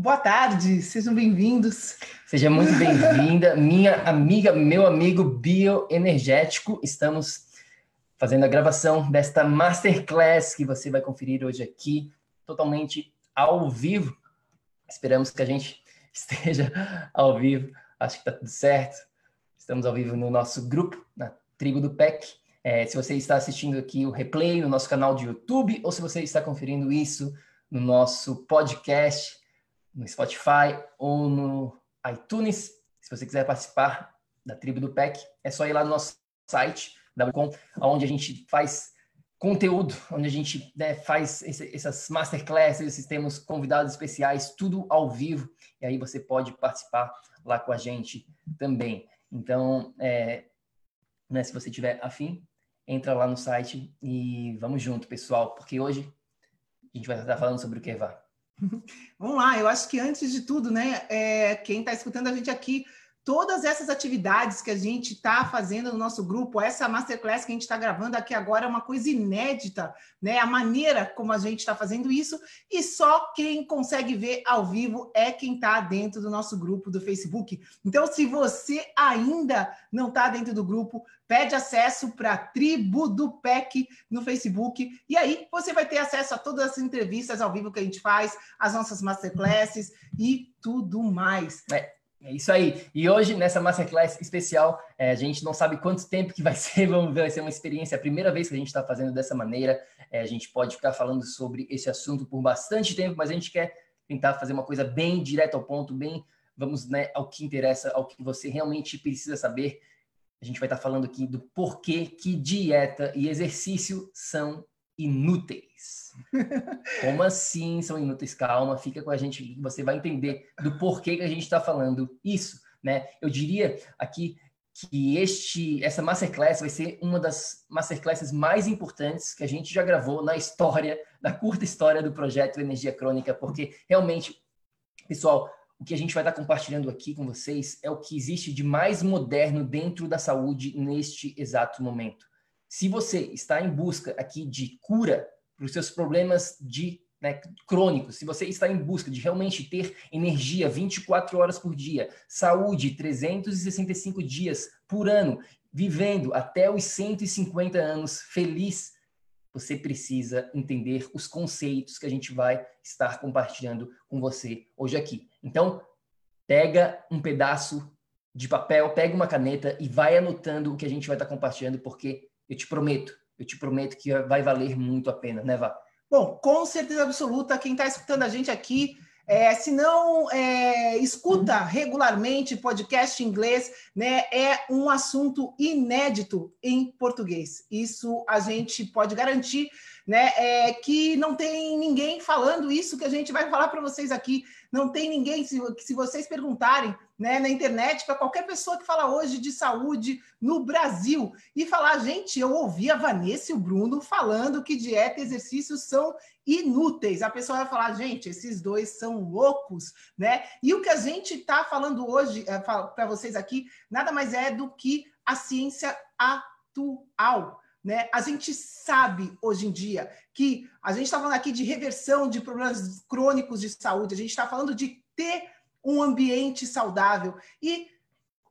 Boa tarde, sejam bem-vindos. Seja muito bem-vinda, minha amiga, meu amigo bioenergético. Estamos fazendo a gravação desta masterclass que você vai conferir hoje aqui, totalmente ao vivo. Esperamos que a gente esteja ao vivo. Acho que está tudo certo. Estamos ao vivo no nosso grupo, na tribo do PEC. É, se você está assistindo aqui o replay no nosso canal de YouTube ou se você está conferindo isso no nosso podcast, no Spotify ou no iTunes. Se você quiser participar da tribo do PEC, é só ir lá no nosso site, www.com, onde a gente faz conteúdo, onde a gente né, faz esse, essas masterclasses, esses temos convidados especiais, tudo ao vivo, e aí você pode participar lá com a gente também. Então, é, né, se você tiver afim, entra lá no site e vamos junto, pessoal, porque hoje a gente vai estar falando sobre o que, Vá? Vamos lá, eu acho que antes de tudo, né, é, quem está escutando a gente aqui, todas essas atividades que a gente está fazendo no nosso grupo, essa masterclass que a gente está gravando aqui agora é uma coisa inédita, né? A maneira como a gente está fazendo isso, e só quem consegue ver ao vivo é quem está dentro do nosso grupo do Facebook. Então, se você ainda não está dentro do grupo, pede acesso para a tribo do PEC no Facebook, e aí você vai ter acesso a todas as entrevistas ao vivo que a gente faz, as nossas masterclasses e tudo mais. É. É isso aí. E hoje, nessa Masterclass especial, é, a gente não sabe quanto tempo que vai ser, vamos ver, vai ser uma experiência, é a primeira vez que a gente está fazendo dessa maneira. É, a gente pode ficar falando sobre esse assunto por bastante tempo, mas a gente quer tentar fazer uma coisa bem direto ao ponto, bem, vamos né, ao que interessa, ao que você realmente precisa saber. A gente vai estar tá falando aqui do porquê que dieta e exercício são inúteis. Como assim são inúteis? Calma, fica com a gente, você vai entender do porquê que a gente está falando isso, né? Eu diria aqui que este, essa masterclass vai ser uma das masterclasses mais importantes que a gente já gravou na história, na curta história do projeto Energia Crônica, porque realmente, pessoal, o que a gente vai estar compartilhando aqui com vocês é o que existe de mais moderno dentro da saúde neste exato momento. Se você está em busca aqui de cura para os seus problemas de né, crônicos, se você está em busca de realmente ter energia 24 horas por dia, saúde 365 dias por ano, vivendo até os 150 anos feliz, você precisa entender os conceitos que a gente vai estar compartilhando com você hoje aqui. Então, pega um pedaço de papel, pega uma caneta e vai anotando o que a gente vai estar compartilhando, porque eu te prometo, eu te prometo que vai valer muito a pena, né, Vá? Bom, com certeza absoluta, quem está escutando a gente aqui, é, se não é, escuta regularmente podcast em inglês, né, é um assunto inédito em português. Isso a gente pode garantir, né, é, que não tem ninguém falando isso que a gente vai falar para vocês aqui. Não tem ninguém, se, se vocês perguntarem, né, na internet para qualquer pessoa que fala hoje de saúde no Brasil e falar, gente, eu ouvi a Vanessa e o Bruno falando que dieta e exercício são inúteis. A pessoa vai falar, gente, esses dois são loucos, né? E o que a gente está falando hoje é, para vocês aqui nada mais é do que a ciência atual. Né? A gente sabe hoje em dia que a gente está falando aqui de reversão de problemas crônicos de saúde, a gente está falando de ter um ambiente saudável. E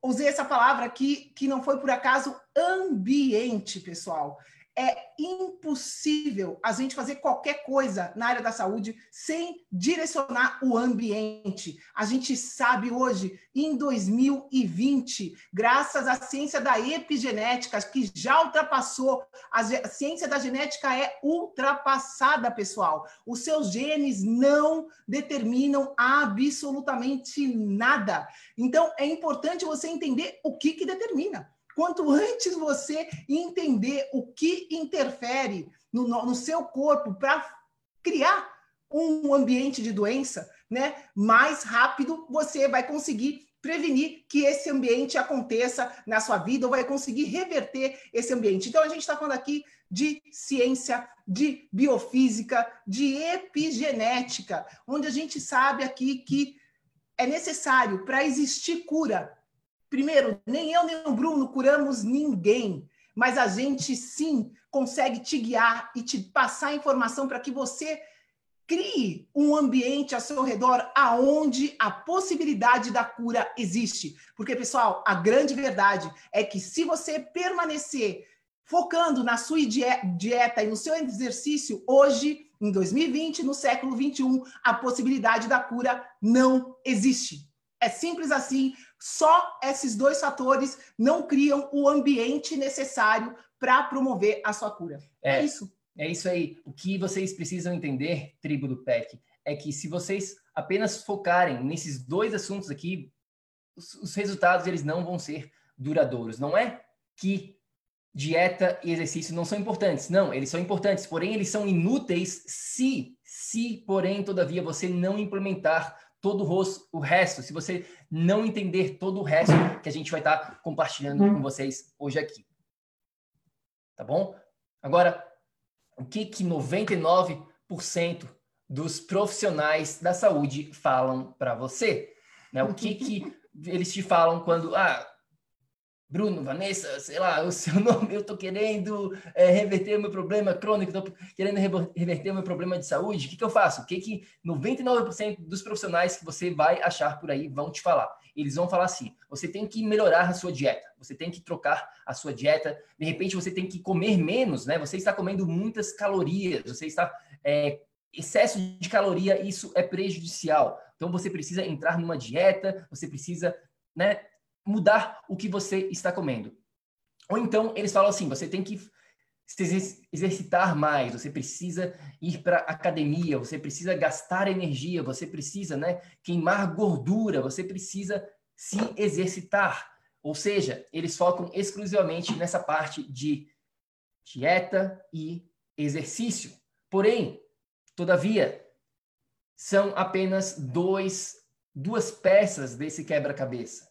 usei essa palavra aqui que não foi por acaso ambiente, pessoal é impossível a gente fazer qualquer coisa na área da saúde sem direcionar o ambiente. A gente sabe hoje, em 2020, graças à ciência da epigenética, que já ultrapassou, a ciência da genética é ultrapassada, pessoal. Os seus genes não determinam absolutamente nada. Então, é importante você entender o que, que determina. Quanto antes você entender o que interfere no, no seu corpo para criar um ambiente de doença, né, mais rápido você vai conseguir prevenir que esse ambiente aconteça na sua vida ou vai conseguir reverter esse ambiente. Então, a gente está falando aqui de ciência, de biofísica, de epigenética, onde a gente sabe aqui que é necessário para existir cura Primeiro, nem eu nem o Bruno curamos ninguém, mas a gente sim consegue te guiar e te passar informação para que você crie um ambiente ao seu redor aonde a possibilidade da cura existe. Porque, pessoal, a grande verdade é que se você permanecer focando na sua dieta e no seu exercício, hoje, em 2020, no século 21, a possibilidade da cura não existe. É simples assim. Só esses dois fatores não criam o ambiente necessário para promover a sua cura. É, é, isso. É isso aí. O que vocês precisam entender, tribo do PEC, é que se vocês apenas focarem nesses dois assuntos aqui, os, os resultados eles não vão ser duradouros. Não é que dieta e exercício não são importantes. Não, eles são importantes, porém eles são inúteis se, se, porém, todavia, você não implementar todo o resto, se você não entender todo o resto que a gente vai estar tá compartilhando com vocês hoje aqui. Tá bom? Agora, o que que 99% dos profissionais da saúde falam para você? Né? O que que eles te falam quando, ah, Bruno, Vanessa, sei lá, o seu nome, eu estou querendo é, reverter o meu problema crônico, estou querendo reverter o meu problema de saúde, o que, que eu faço? O que, que 99% dos profissionais que você vai achar por aí vão te falar? Eles vão falar assim: você tem que melhorar a sua dieta, você tem que trocar a sua dieta, de repente você tem que comer menos, né? Você está comendo muitas calorias, você está. É, excesso de caloria, isso é prejudicial. Então você precisa entrar numa dieta, você precisa né, mudar o que você está comendo. Ou então eles falam assim: você tem que se exercitar mais, você precisa ir para academia, você precisa gastar energia, você precisa, né, queimar gordura, você precisa se exercitar. Ou seja, eles focam exclusivamente nessa parte de dieta e exercício. Porém, todavia, são apenas dois, duas peças desse quebra-cabeça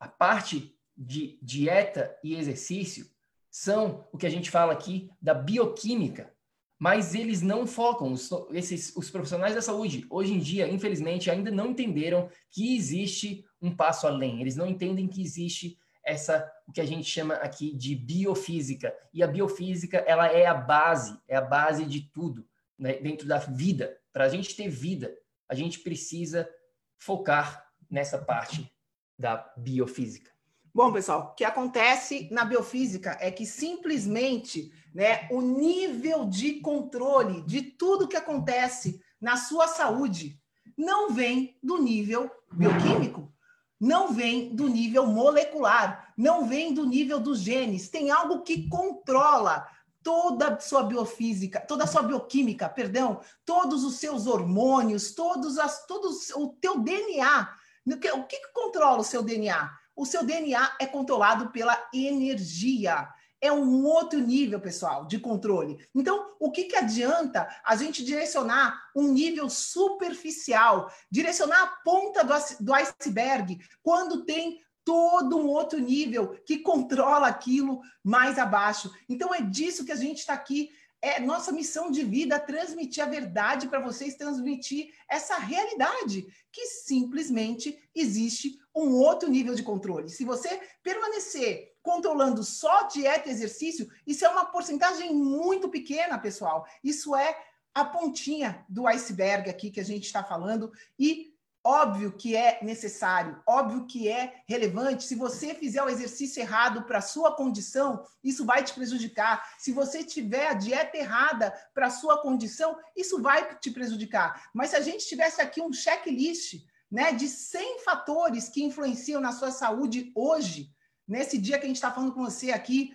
a parte de dieta e exercício são o que a gente fala aqui da bioquímica, mas eles não focam, os, esses, os profissionais da saúde, hoje em dia, infelizmente, ainda não entenderam que existe um passo além, eles não entendem que existe essa, o que a gente chama aqui de biofísica, e a biofísica, ela é a base, é a base de tudo, né, dentro da vida. Para a gente ter vida, a gente precisa focar nessa parte da biofísica? Bom, pessoal, o que acontece na biofísica é que simplesmente né, o nível de controle de tudo que acontece na sua saúde não vem do nível bioquímico, não vem do nível molecular, não vem do nível dos genes. Tem algo que controla toda a sua biofísica, toda a sua bioquímica, perdão, todos os seus hormônios, todos as, todos o teu DNA o que, o que controla o seu DNA? O seu DNA é controlado pela energia. É um outro nível, pessoal, de controle. Então, o que, que adianta a gente direcionar um nível superficial, direcionar a ponta do, do iceberg, quando tem todo um outro nível que controla aquilo mais abaixo. Então, é disso que a gente está aqui é nossa missão de vida transmitir a verdade para vocês, transmitir essa realidade, que simplesmente existe um outro nível de controle. Se você permanecer controlando só dieta e exercício, isso é uma porcentagem muito pequena, pessoal. Isso é a pontinha do iceberg aqui que a gente está falando. E óbvio que é necessário, óbvio que é relevante. Se você fizer o exercício errado para a sua condição, isso vai te prejudicar. Se você tiver a dieta errada para a sua condição, isso vai te prejudicar. Mas se a gente tivesse aqui um checklist né, de 100 fatores que influenciam na sua saúde hoje, nesse dia que a gente está falando com você aqui,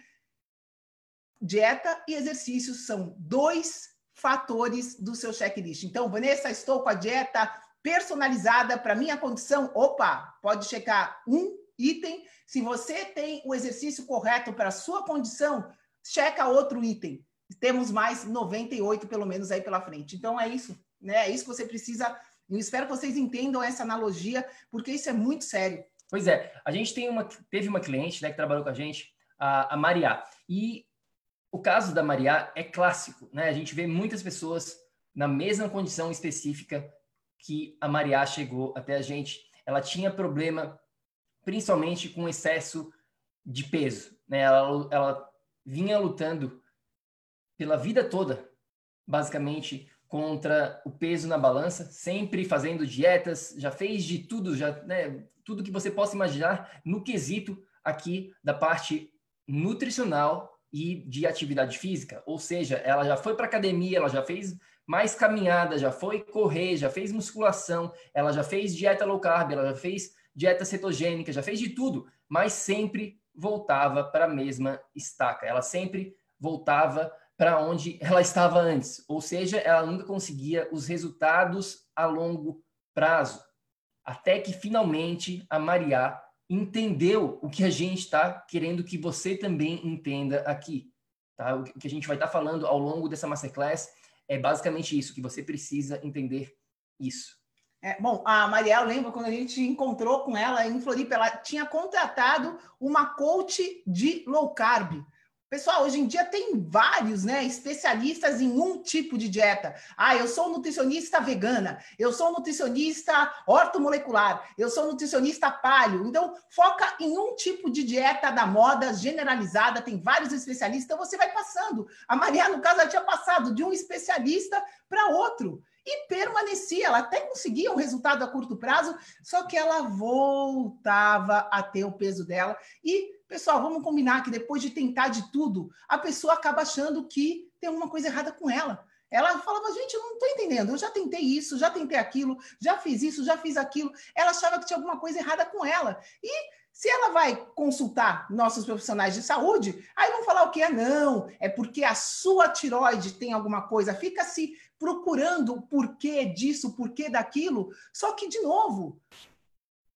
dieta e exercício são dois fatores do seu checklist. Então, Vanessa, estou com a dieta personalizada para minha condição. Opa, pode checar um item. Se você tem o exercício correto para sua condição, checa outro item. Temos mais 98 pelo menos aí pela frente. Então é isso, né? É isso que você precisa eu espero que vocês entendam essa analogia, porque isso é muito sério. Pois é, a gente tem uma, teve uma cliente né, que trabalhou com a gente, a, a Maria, e o caso da Maria é clássico, né? A gente vê muitas pessoas na mesma condição específica que a Maria chegou até a gente. Ela tinha problema principalmente com excesso de peso, né? Ela, ela vinha lutando pela vida toda, basicamente, contra o peso na balança, sempre fazendo dietas, já fez de tudo, já, né, tudo que você possa imaginar no quesito aqui da parte nutricional e de atividade física. Ou seja, ela já foi para academia, ela já fez mais caminhada, já foi correr, já fez musculação, ela já fez dieta low carb, ela já fez dieta cetogênica, já fez de tudo, mas sempre voltava para a mesma estaca. Ela sempre voltava para onde ela estava antes, ou seja, ela nunca conseguia os resultados a longo prazo, até que finalmente a Maria entendeu o que a gente está querendo que você também entenda aqui. Tá? O que a gente vai estar tá falando ao longo dessa masterclass é basicamente isso, que você precisa entender isso. É, bom, a Mariel lembra quando a gente encontrou com ela em Floripa, ela tinha contratado uma coach de low carb. Pessoal, hoje em dia tem vários, né, especialistas em um tipo de dieta. Ah, eu sou nutricionista vegana, eu sou nutricionista ortomolecular, eu sou nutricionista paleo. Então, foca em um tipo de dieta da moda generalizada, tem vários especialistas, então você vai passando. A Maria, no caso, ela tinha passado de um especialista para outro e permanecia. Ela até conseguia um resultado a curto prazo, só que ela voltava a ter o peso dela e Pessoal, vamos combinar que depois de tentar de tudo, a pessoa acaba achando que tem alguma coisa errada com ela. Ela falava, gente, eu não estou entendendo, eu já tentei isso, já tentei aquilo, já fiz isso, já fiz aquilo. Ela achava que tinha alguma coisa errada com ela. E se ela vai consultar nossos profissionais de saúde, aí vão falar o que é não, é porque a sua tiroide tem alguma coisa, fica se procurando o porquê disso, o porquê daquilo. Só que, de novo,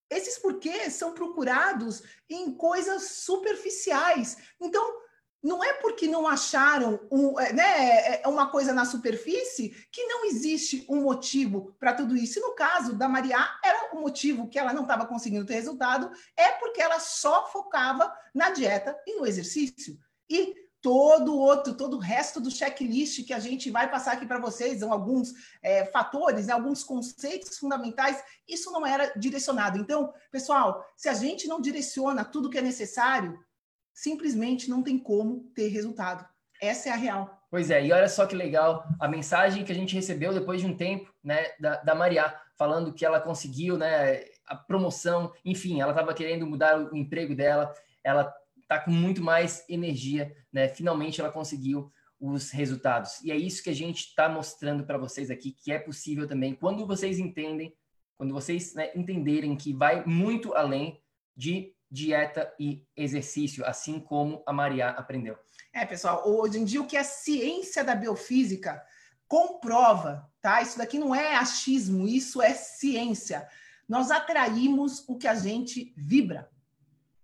esses porquês são procurados em coisas superficiais. Então, não é porque não acharam um, é, né, é, é uma coisa na superfície que não existe um motivo para tudo isso. E no caso da Maria, era o motivo que ela não estava conseguindo ter resultado, é porque ela só focava na dieta e no exercício. E todo o outro, todo o resto do checklist que a gente vai passar aqui para vocês, são alguns é, fatores, né, alguns conceitos fundamentais, isso não era direcionado. Então, pessoal, se a gente não direciona tudo que é necessário, simplesmente não tem como ter resultado. Essa é a real. Pois é, e olha só que legal a mensagem que a gente recebeu depois de um tempo, né, da, da Maria, falando que ela conseguiu, né, a promoção, enfim, ela estava querendo mudar o emprego dela, ela está com muito mais energia, né? Finalmente ela conseguiu os resultados. E é isso que a gente está mostrando para vocês aqui, que é possível também, quando vocês entendem, quando vocês né, entenderem que vai muito além de dieta e exercício, assim como a Maria aprendeu. É, pessoal, hoje em dia o que a ciência da biofísica comprova, tá? Isso daqui não é achismo, isso é ciência. Nós atraímos o que a gente vibra.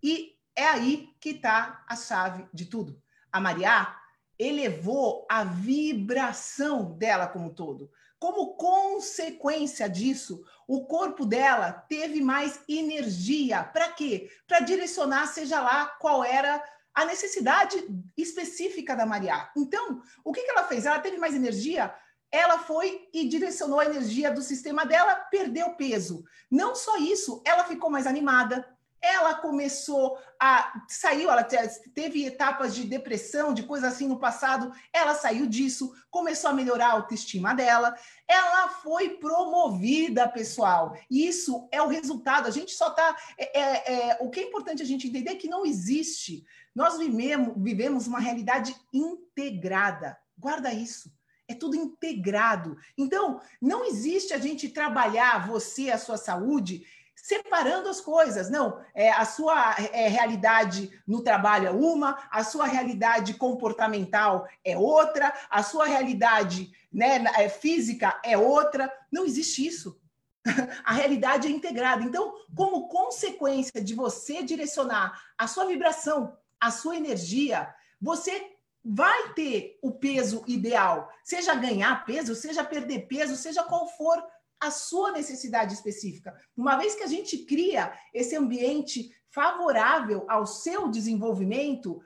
E é aí que está a chave de tudo. A Maria elevou a vibração dela como todo. Como consequência disso, o corpo dela teve mais energia. Para quê? Para direcionar, seja lá qual era a necessidade específica da Maria. Então, o que, que ela fez? Ela teve mais energia ela foi e direcionou a energia do sistema dela, perdeu peso. Não só isso, ela ficou mais animada, ela começou a saiu, ela teve etapas de depressão, de coisa assim no passado, ela saiu disso, começou a melhorar a autoestima dela, ela foi promovida, pessoal. Isso é o resultado. A gente só está. É, é, é, o que é importante a gente entender é que não existe. Nós vivemos, vivemos uma realidade integrada. Guarda isso. É tudo integrado. Então, não existe a gente trabalhar você, a sua saúde, separando as coisas. Não, é, a sua é, realidade no trabalho é uma, a sua realidade comportamental é outra, a sua realidade né, é, física é outra. Não existe isso. A realidade é integrada. Então, como consequência de você direcionar a sua vibração, a sua energia, você vai ter o peso ideal, seja ganhar peso, seja perder peso, seja qual for a sua necessidade específica. Uma vez que a gente cria esse ambiente favorável ao seu desenvolvimento,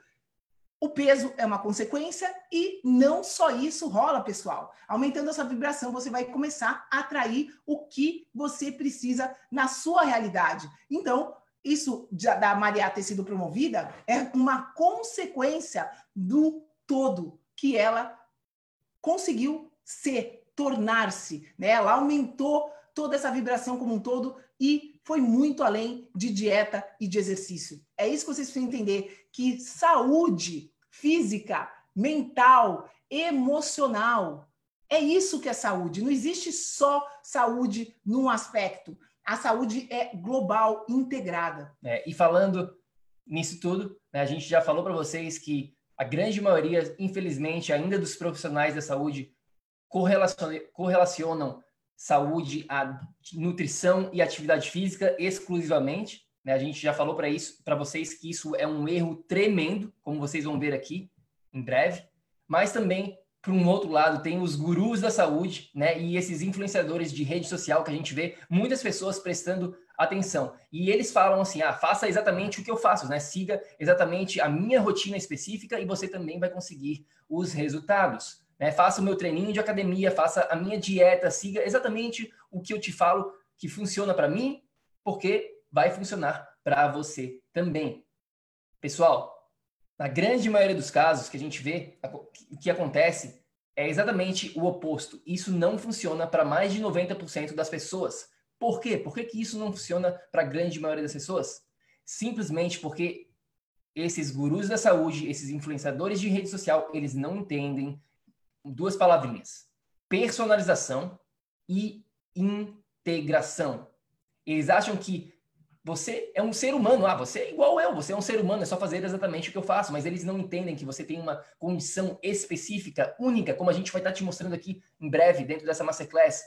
o peso é uma consequência e não só isso rola, pessoal. Aumentando essa vibração, você vai começar a atrair o que você precisa na sua realidade. Então, isso da Maria ter sido promovida é uma consequência do todo que ela conseguiu ser tornar-se, né? Ela aumentou toda essa vibração como um todo e foi muito além de dieta e de exercício. É isso que vocês precisam entender que saúde física, mental, emocional é isso que é saúde. Não existe só saúde num aspecto. A saúde é global, integrada. É, e falando nisso tudo, né, a gente já falou para vocês que a grande maioria, infelizmente, ainda dos profissionais da saúde correlacionam saúde a nutrição e atividade física exclusivamente. Né? A gente já falou para isso para vocês que isso é um erro tremendo, como vocês vão ver aqui em breve. Mas também, por um outro lado, tem os gurus da saúde, né? E esses influenciadores de rede social que a gente vê muitas pessoas prestando atenção. E eles falam assim: ah, faça exatamente o que eu faço, né? Siga exatamente a minha rotina específica e você também vai conseguir os resultados. Né? Faça o meu treininho de academia, faça a minha dieta, siga exatamente o que eu te falo que funciona para mim, porque vai funcionar para você também. Pessoal, na grande maioria dos casos que a gente vê, o que acontece é exatamente o oposto. Isso não funciona para mais de 90% das pessoas. Por quê? Por que, que isso não funciona para a grande maioria das pessoas? Simplesmente porque esses gurus da saúde, esses influenciadores de rede social, eles não entendem duas palavrinhas: personalização e integração. Eles acham que você é um ser humano, ah, você é igual eu, você é um ser humano, é só fazer exatamente o que eu faço, mas eles não entendem que você tem uma condição específica, única, como a gente vai estar te mostrando aqui em breve dentro dessa masterclass.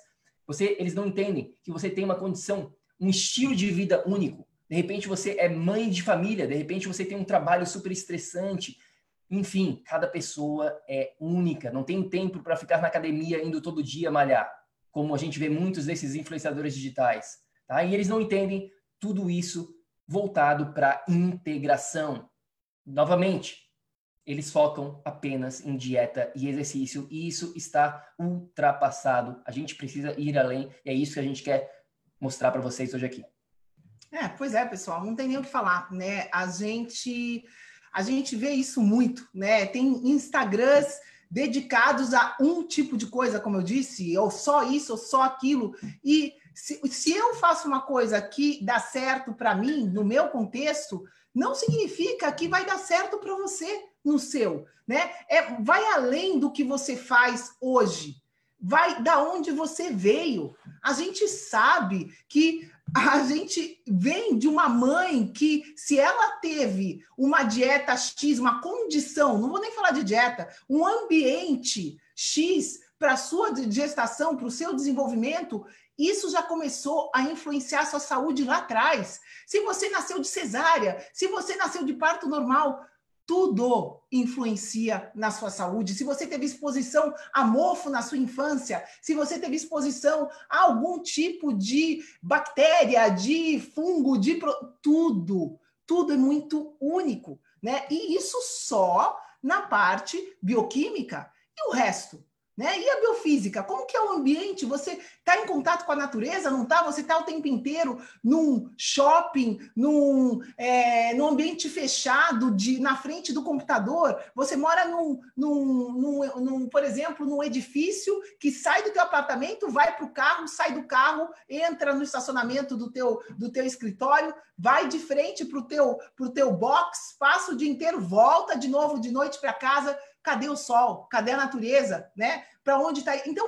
Você, eles não entendem que você tem uma condição, um estilo de vida único. De repente você é mãe de família, de repente você tem um trabalho super estressante, enfim, cada pessoa é única, não tem tempo para ficar na academia indo todo dia malhar, como a gente vê muitos desses influenciadores digitais. Tá? E eles não entendem tudo isso voltado para integração. Novamente, eles focam apenas em dieta e exercício, e isso está ultrapassado. A gente precisa ir além, e é isso que a gente quer mostrar para vocês hoje aqui. É, pois é, pessoal, não tem nem o que falar, né? A gente a gente vê isso muito, né? Tem Instagrams dedicados a um tipo de coisa, como eu disse, ou só isso, ou só aquilo. E se, se eu faço uma coisa que dá certo para mim, no meu contexto, não significa que vai dar certo para você no seu, né? É, vai além do que você faz hoje. Vai da onde você veio. A gente sabe que a gente vem de uma mãe que, se ela teve uma dieta X, uma condição, não vou nem falar de dieta, um ambiente X para a sua gestação, para o seu desenvolvimento, isso já começou a influenciar a sua saúde lá atrás. Se você nasceu de cesárea, se você nasceu de parto normal, tudo influencia na sua saúde. Se você teve exposição a mofo na sua infância, se você teve exposição a algum tipo de bactéria, de fungo, de tudo, tudo é muito único, né? E isso só na parte bioquímica. E o resto? Né? E a biofísica? Como que é o ambiente? Você está em contato com a natureza, não está? Você está o tempo inteiro num shopping, num, é, num ambiente fechado, de, na frente do computador. Você mora num, num, num, num por exemplo, num edifício que sai do teu apartamento, vai para o carro, sai do carro, entra no estacionamento do teu, do teu escritório, vai de frente para o teu, teu box, passa o dia inteiro, volta de novo de noite para casa Cadê o sol? Cadê a natureza? Né? Para onde está? Então,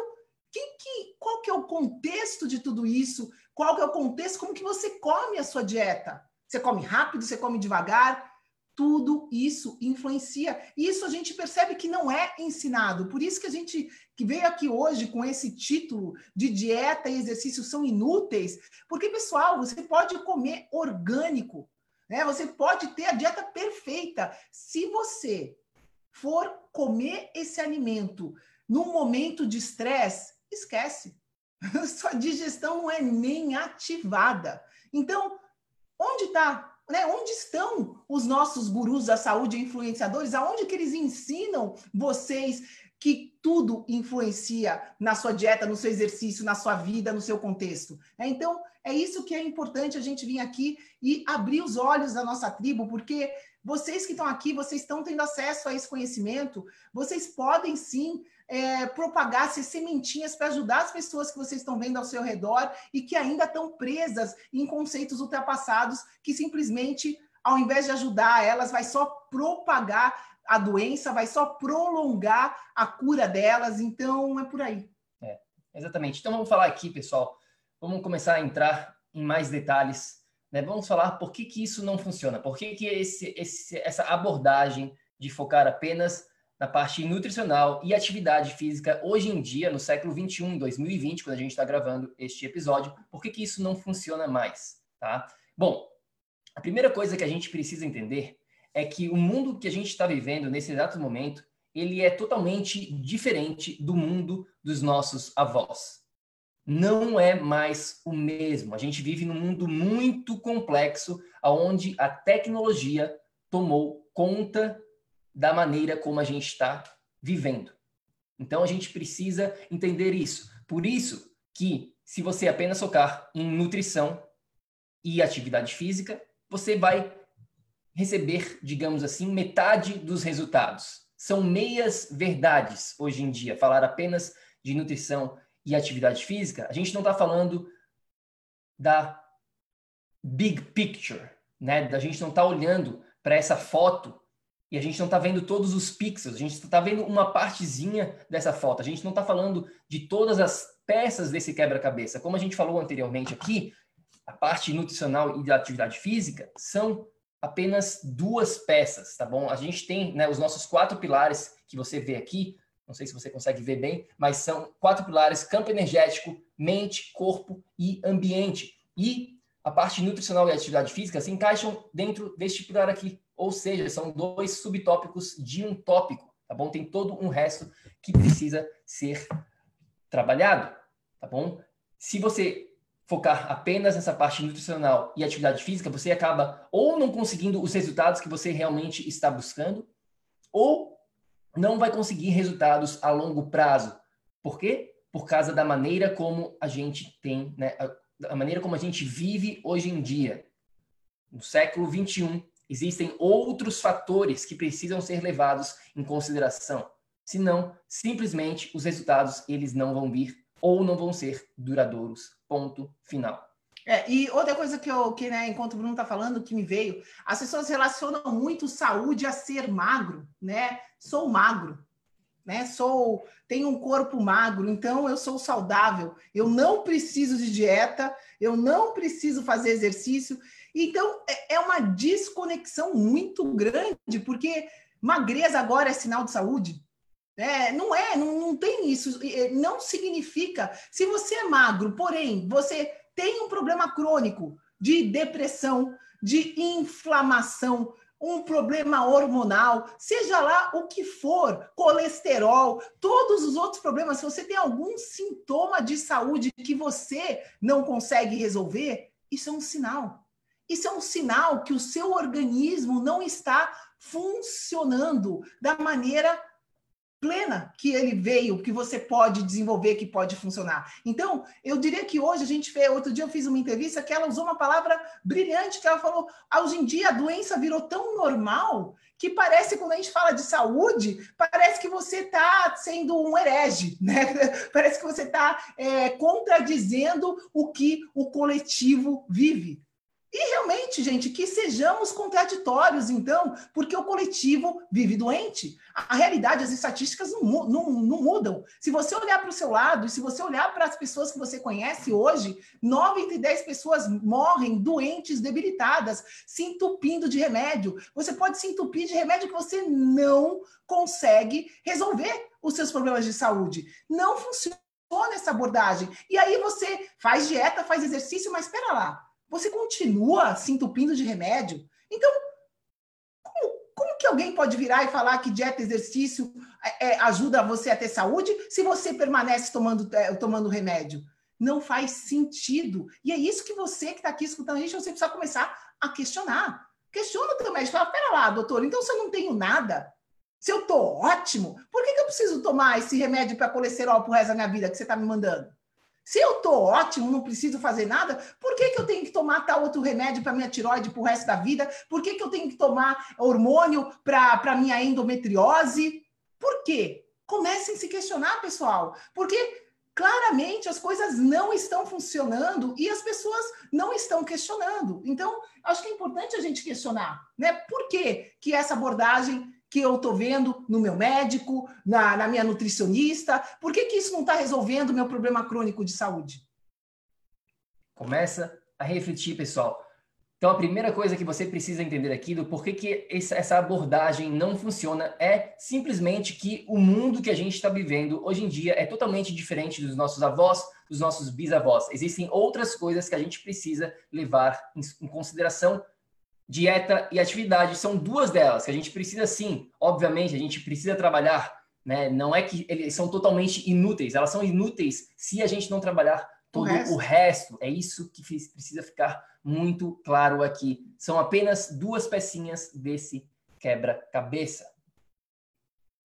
que, que, qual que é o contexto de tudo isso? Qual que é o contexto? Como que você come a sua dieta? Você come rápido? Você come devagar? Tudo isso influencia. E isso a gente percebe que não é ensinado. Por isso que a gente que veio aqui hoje com esse título de dieta e exercício são inúteis, porque pessoal, você pode comer orgânico, né? Você pode ter a dieta perfeita. Se você for comer esse alimento num momento de estresse, esquece. Sua digestão não é nem ativada. Então, onde está? Né? Onde estão os nossos gurus da saúde influenciadores? Aonde que eles ensinam vocês que tudo influencia na sua dieta, no seu exercício, na sua vida, no seu contexto? É, então, é isso que é importante a gente vir aqui e abrir os olhos da nossa tribo, porque vocês que estão aqui, vocês estão tendo acesso a esse conhecimento, vocês podem sim é, propagar essas sementinhas para ajudar as pessoas que vocês estão vendo ao seu redor e que ainda estão presas em conceitos ultrapassados que simplesmente, ao invés de ajudar elas, vai só propagar a doença, vai só prolongar a cura delas. Então, é por aí. É, exatamente. Então, vamos falar aqui, pessoal. Vamos começar a entrar em mais detalhes né? Vamos falar por que, que isso não funciona, por que, que esse, esse, essa abordagem de focar apenas na parte nutricional e atividade física hoje em dia, no século 21, 2020, quando a gente está gravando este episódio, por que, que isso não funciona mais? Tá? Bom, a primeira coisa que a gente precisa entender é que o mundo que a gente está vivendo nesse exato momento, ele é totalmente diferente do mundo dos nossos avós não é mais o mesmo. A gente vive num mundo muito complexo, onde a tecnologia tomou conta da maneira como a gente está vivendo. Então a gente precisa entender isso. Por isso que se você apenas focar em nutrição e atividade física, você vai receber, digamos assim, metade dos resultados. São meias verdades hoje em dia. Falar apenas de nutrição e atividade física, a gente não está falando da big picture, né? A gente não está olhando para essa foto e a gente não está vendo todos os pixels, a gente está vendo uma partezinha dessa foto. A gente não está falando de todas as peças desse quebra-cabeça. Como a gente falou anteriormente aqui, a parte nutricional e da atividade física são apenas duas peças, tá bom? A gente tem né, os nossos quatro pilares que você vê aqui, não sei se você consegue ver bem, mas são quatro pilares: campo energético, mente, corpo e ambiente. E a parte nutricional e atividade física se encaixam dentro deste pilar aqui, ou seja, são dois subtópicos de um tópico, tá bom? Tem todo um resto que precisa ser trabalhado, tá bom? Se você focar apenas nessa parte nutricional e atividade física, você acaba ou não conseguindo os resultados que você realmente está buscando, ou não vai conseguir resultados a longo prazo. Por quê? Por causa da maneira como a gente tem, né, a, maneira como a gente vive hoje em dia. No século 21, existem outros fatores que precisam ser levados em consideração. Senão, simplesmente os resultados eles não vão vir ou não vão ser duradouros. Ponto final. É, e outra coisa que eu, que, né, enquanto o Bruno está falando, que me veio, as pessoas relacionam muito saúde a ser magro, né? Sou magro, né? Sou, tenho um corpo magro, então eu sou saudável. Eu não preciso de dieta, eu não preciso fazer exercício. Então é, é uma desconexão muito grande, porque magreza agora é sinal de saúde. É, não é, não, não tem isso. Não significa. Se você é magro, porém, você tem um problema crônico de depressão, de inflamação, um problema hormonal, seja lá o que for, colesterol, todos os outros problemas, se você tem algum sintoma de saúde que você não consegue resolver, isso é um sinal. Isso é um sinal que o seu organismo não está funcionando da maneira plena que ele veio, que você pode desenvolver, que pode funcionar. Então, eu diria que hoje a gente fez, outro dia eu fiz uma entrevista que ela usou uma palavra brilhante, que ela falou, hoje em dia a doença virou tão normal que parece, quando a gente fala de saúde, parece que você está sendo um herege, né? Parece que você está é, contradizendo o que o coletivo vive. E realmente, gente, que sejamos contraditórios, então, porque o coletivo vive doente. A realidade, as estatísticas não, não, não mudam. Se você olhar para o seu lado, e se você olhar para as pessoas que você conhece hoje, nove entre dez pessoas morrem doentes, debilitadas, se entupindo de remédio. Você pode se entupir de remédio que você não consegue resolver os seus problemas de saúde. Não funciona essa abordagem. E aí você faz dieta, faz exercício, mas espera lá você continua se entupindo de remédio. Então, como, como que alguém pode virar e falar que dieta e exercício é, é, ajuda você a ter saúde se você permanece tomando, é, tomando remédio? Não faz sentido. E é isso que você que está aqui escutando a gente, você precisa começar a questionar. Questiona o teu médico. Fala, pera lá, doutor, então se eu não tenho nada, se eu estou ótimo, por que, que eu preciso tomar esse remédio para colesterol pro resto da minha vida que você está me mandando? Se eu estou ótimo, não preciso fazer nada, por que, que eu tenho que tomar tal outro remédio para minha tiroide para o resto da vida? Por que, que eu tenho que tomar hormônio para minha endometriose? Por quê? Comecem a se questionar, pessoal. Porque claramente as coisas não estão funcionando e as pessoas não estão questionando. Então, acho que é importante a gente questionar, né? Por que, que essa abordagem que eu estou vendo no meu médico, na, na minha nutricionista? Por que, que isso não está resolvendo o meu problema crônico de saúde? Começa a refletir, pessoal. Então, a primeira coisa que você precisa entender aqui do porquê que essa abordagem não funciona é simplesmente que o mundo que a gente está vivendo hoje em dia é totalmente diferente dos nossos avós, dos nossos bisavós. Existem outras coisas que a gente precisa levar em consideração dieta e atividade são duas delas que a gente precisa sim, obviamente, a gente precisa trabalhar, né? Não é que eles são totalmente inúteis, elas são inúteis se a gente não trabalhar todo o resto. o resto. É isso que precisa ficar muito claro aqui. São apenas duas pecinhas desse quebra-cabeça.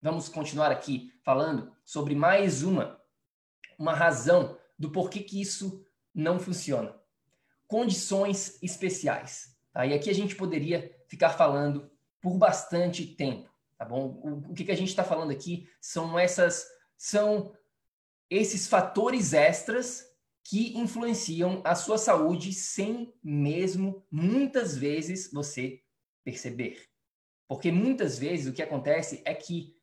Vamos continuar aqui falando sobre mais uma uma razão do porquê que isso não funciona. Condições especiais. Tá? E aqui a gente poderia ficar falando por bastante tempo, tá bom? O, o que, que a gente está falando aqui são essas, são esses fatores extras que influenciam a sua saúde sem mesmo muitas vezes você perceber. Porque muitas vezes o que acontece é que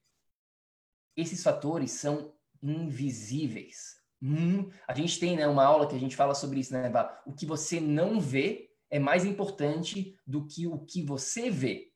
esses fatores são invisíveis. Hum, a gente tem né, uma aula que a gente fala sobre isso, né, Eva? O que você não vê é mais importante do que o que você vê.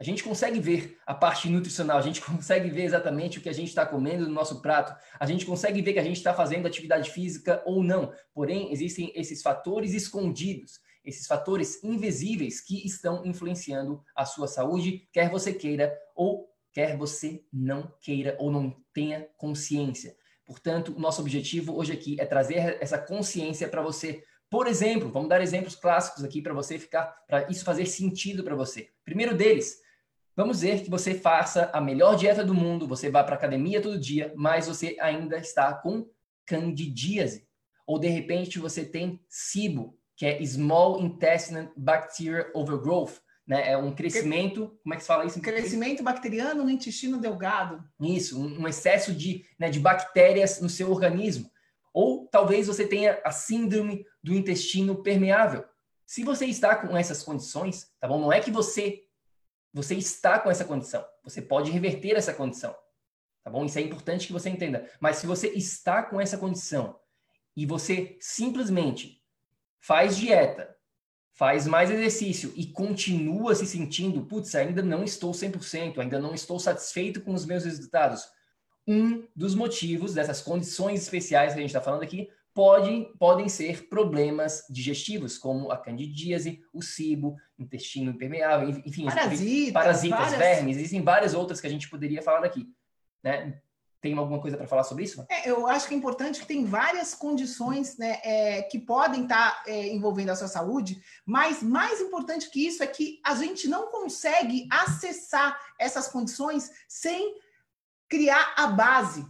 A gente consegue ver a parte nutricional, a gente consegue ver exatamente o que a gente está comendo no nosso prato, a gente consegue ver que a gente está fazendo atividade física ou não. Porém, existem esses fatores escondidos, esses fatores invisíveis que estão influenciando a sua saúde, quer você queira ou quer você não queira ou não tenha consciência. Portanto, nosso objetivo hoje aqui é trazer essa consciência para você por exemplo, vamos dar exemplos clássicos aqui para você ficar, para isso fazer sentido para você. Primeiro deles, vamos dizer que você faça a melhor dieta do mundo, você vá para academia todo dia, mas você ainda está com candidíase. Ou de repente você tem SIBO, que é Small Intestinal Bacterial Overgrowth, né? É um crescimento, como é que se fala isso? Crescimento bacteriano no intestino delgado. Isso, um, um excesso de, né, de bactérias no seu organismo. Ou talvez você tenha a síndrome do intestino permeável. Se você está com essas condições, tá bom? Não é que você você está com essa condição. Você pode reverter essa condição. Tá bom? Isso é importante que você entenda. Mas se você está com essa condição e você simplesmente faz dieta, faz mais exercício e continua se sentindo, putz, ainda não estou 100%, ainda não estou satisfeito com os meus resultados, um dos motivos dessas condições especiais que a gente está falando aqui pode, podem ser problemas digestivos, como a candidíase, o cibo, intestino impermeável, enfim, parasitas, parasitas várias... vermes, existem várias outras que a gente poderia falar daqui. Né? Tem alguma coisa para falar sobre isso? É, eu acho que é importante que tem várias condições né, é, que podem estar tá, é, envolvendo a sua saúde, mas mais importante que isso é que a gente não consegue acessar essas condições sem criar a base.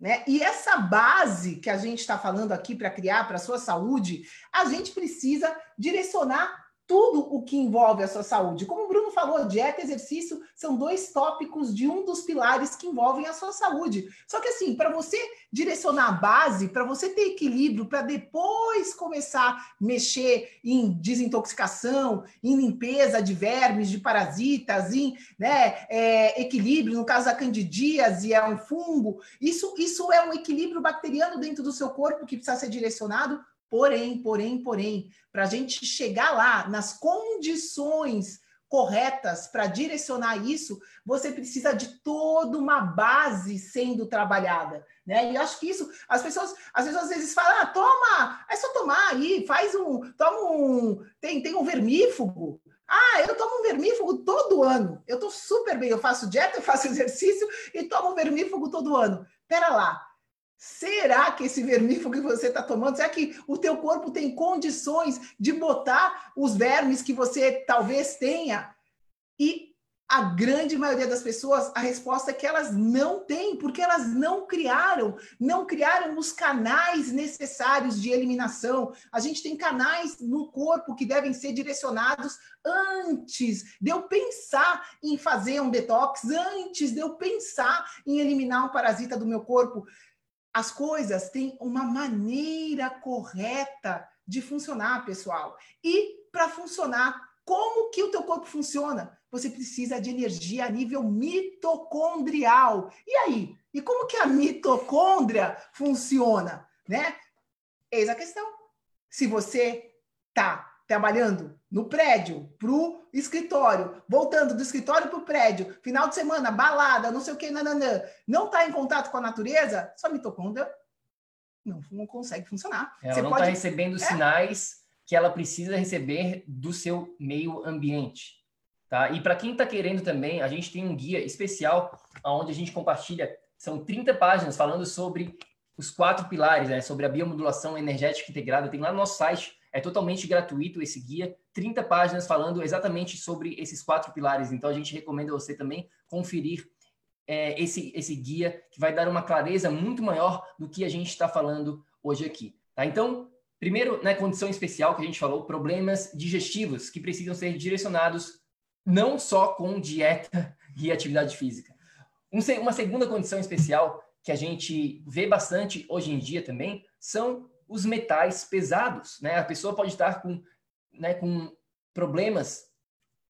Né? E essa base que a gente está falando aqui para criar para a sua saúde, a gente precisa direcionar tudo o que envolve a sua saúde. Como o Bruno falou, dieta e exercício são dois tópicos de um dos pilares que envolvem a sua saúde. Só que assim, para você direcionar a base, para você ter equilíbrio, para depois começar a mexer em desintoxicação, em limpeza de vermes, de parasitas, em né, é, equilíbrio, no caso da candidíase, é um fungo, isso, isso é um equilíbrio bacteriano dentro do seu corpo que precisa ser direcionado Porém, porém, porém, para a gente chegar lá nas condições corretas para direcionar isso, você precisa de toda uma base sendo trabalhada, né? E acho que isso, as pessoas, as pessoas às vezes falam, ah, toma, é só tomar aí, faz um, toma um, tem, tem um vermífugo. Ah, eu tomo um vermífugo todo ano. Eu estou super bem, eu faço dieta, eu faço exercício e tomo vermífugo todo ano. Pera lá, Será que esse vermífugo que você está tomando, será que o teu corpo tem condições de botar os vermes que você talvez tenha? E a grande maioria das pessoas, a resposta é que elas não têm, porque elas não criaram, não criaram os canais necessários de eliminação. A gente tem canais no corpo que devem ser direcionados antes de eu pensar em fazer um detox, antes de eu pensar em eliminar um parasita do meu corpo as coisas têm uma maneira correta de funcionar, pessoal. E para funcionar, como que o teu corpo funciona? Você precisa de energia a nível mitocondrial. E aí? E como que a mitocôndria funciona, né? Eis a questão. Se você tá trabalhando no prédio, para o escritório, voltando do escritório para o prédio, final de semana, balada, não sei o que, nananã, não está em contato com a natureza, sua mitocôndria não, não consegue funcionar. Ela Você não está pode... recebendo é. sinais que ela precisa receber do seu meio ambiente. Tá? E para quem está querendo também, a gente tem um guia especial onde a gente compartilha, são 30 páginas falando sobre os quatro pilares, né? sobre a biomodulação energética integrada, tem lá no nosso site, é totalmente gratuito esse guia, 30 páginas falando exatamente sobre esses quatro pilares. Então a gente recomenda você também conferir é, esse, esse guia, que vai dar uma clareza muito maior do que a gente está falando hoje aqui. Tá? Então, primeiro, na né, condição especial que a gente falou, problemas digestivos que precisam ser direcionados não só com dieta e atividade física. Um, uma segunda condição especial que a gente vê bastante hoje em dia também são os metais pesados. Né? A pessoa pode estar com, né, com problemas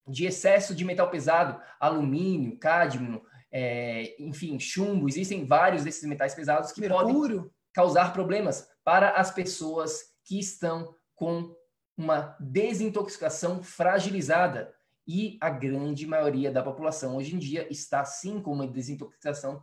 de excesso de metal pesado, alumínio, cádmio, é, enfim, chumbo. Existem vários desses metais pesados que Mercúrio. podem causar problemas para as pessoas que estão com uma desintoxicação fragilizada. E a grande maioria da população hoje em dia está sim com uma desintoxicação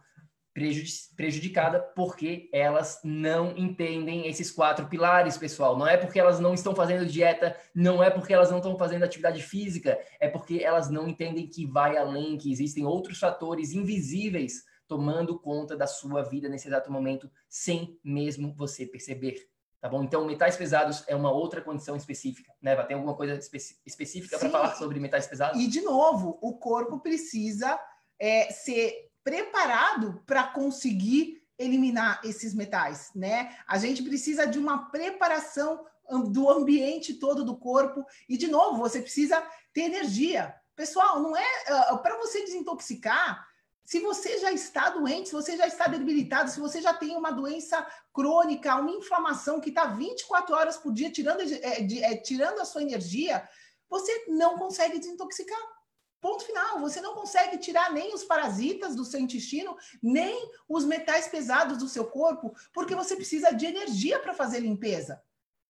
prejudicada porque elas não entendem esses quatro pilares, pessoal. Não é porque elas não estão fazendo dieta, não é porque elas não estão fazendo atividade física, é porque elas não entendem que vai além, que existem outros fatores invisíveis tomando conta da sua vida nesse exato momento, sem mesmo você perceber. Tá bom? Então, metais pesados é uma outra condição específica, né? Tem alguma coisa espe específica para falar sobre metais pesados? E, de novo, o corpo precisa é, ser preparado para conseguir eliminar esses metais, né? A gente precisa de uma preparação do ambiente todo do corpo e de novo, você precisa ter energia. Pessoal, não é uh, para você desintoxicar, se você já está doente, se você já está debilitado, se você já tem uma doença crônica, uma inflamação que está 24 horas por dia tirando, é, de, é, tirando a sua energia, você não consegue desintoxicar. Ponto final. Você não consegue tirar nem os parasitas do seu intestino, nem os metais pesados do seu corpo, porque você precisa de energia para fazer limpeza.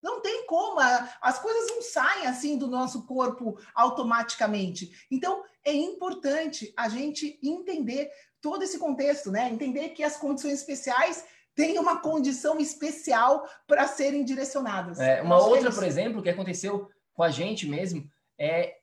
Não tem como, as coisas não saem assim do nosso corpo automaticamente. Então, é importante a gente entender todo esse contexto, né? Entender que as condições especiais têm uma condição especial para serem direcionadas. É, uma é outra, é por exemplo, que aconteceu com a gente mesmo é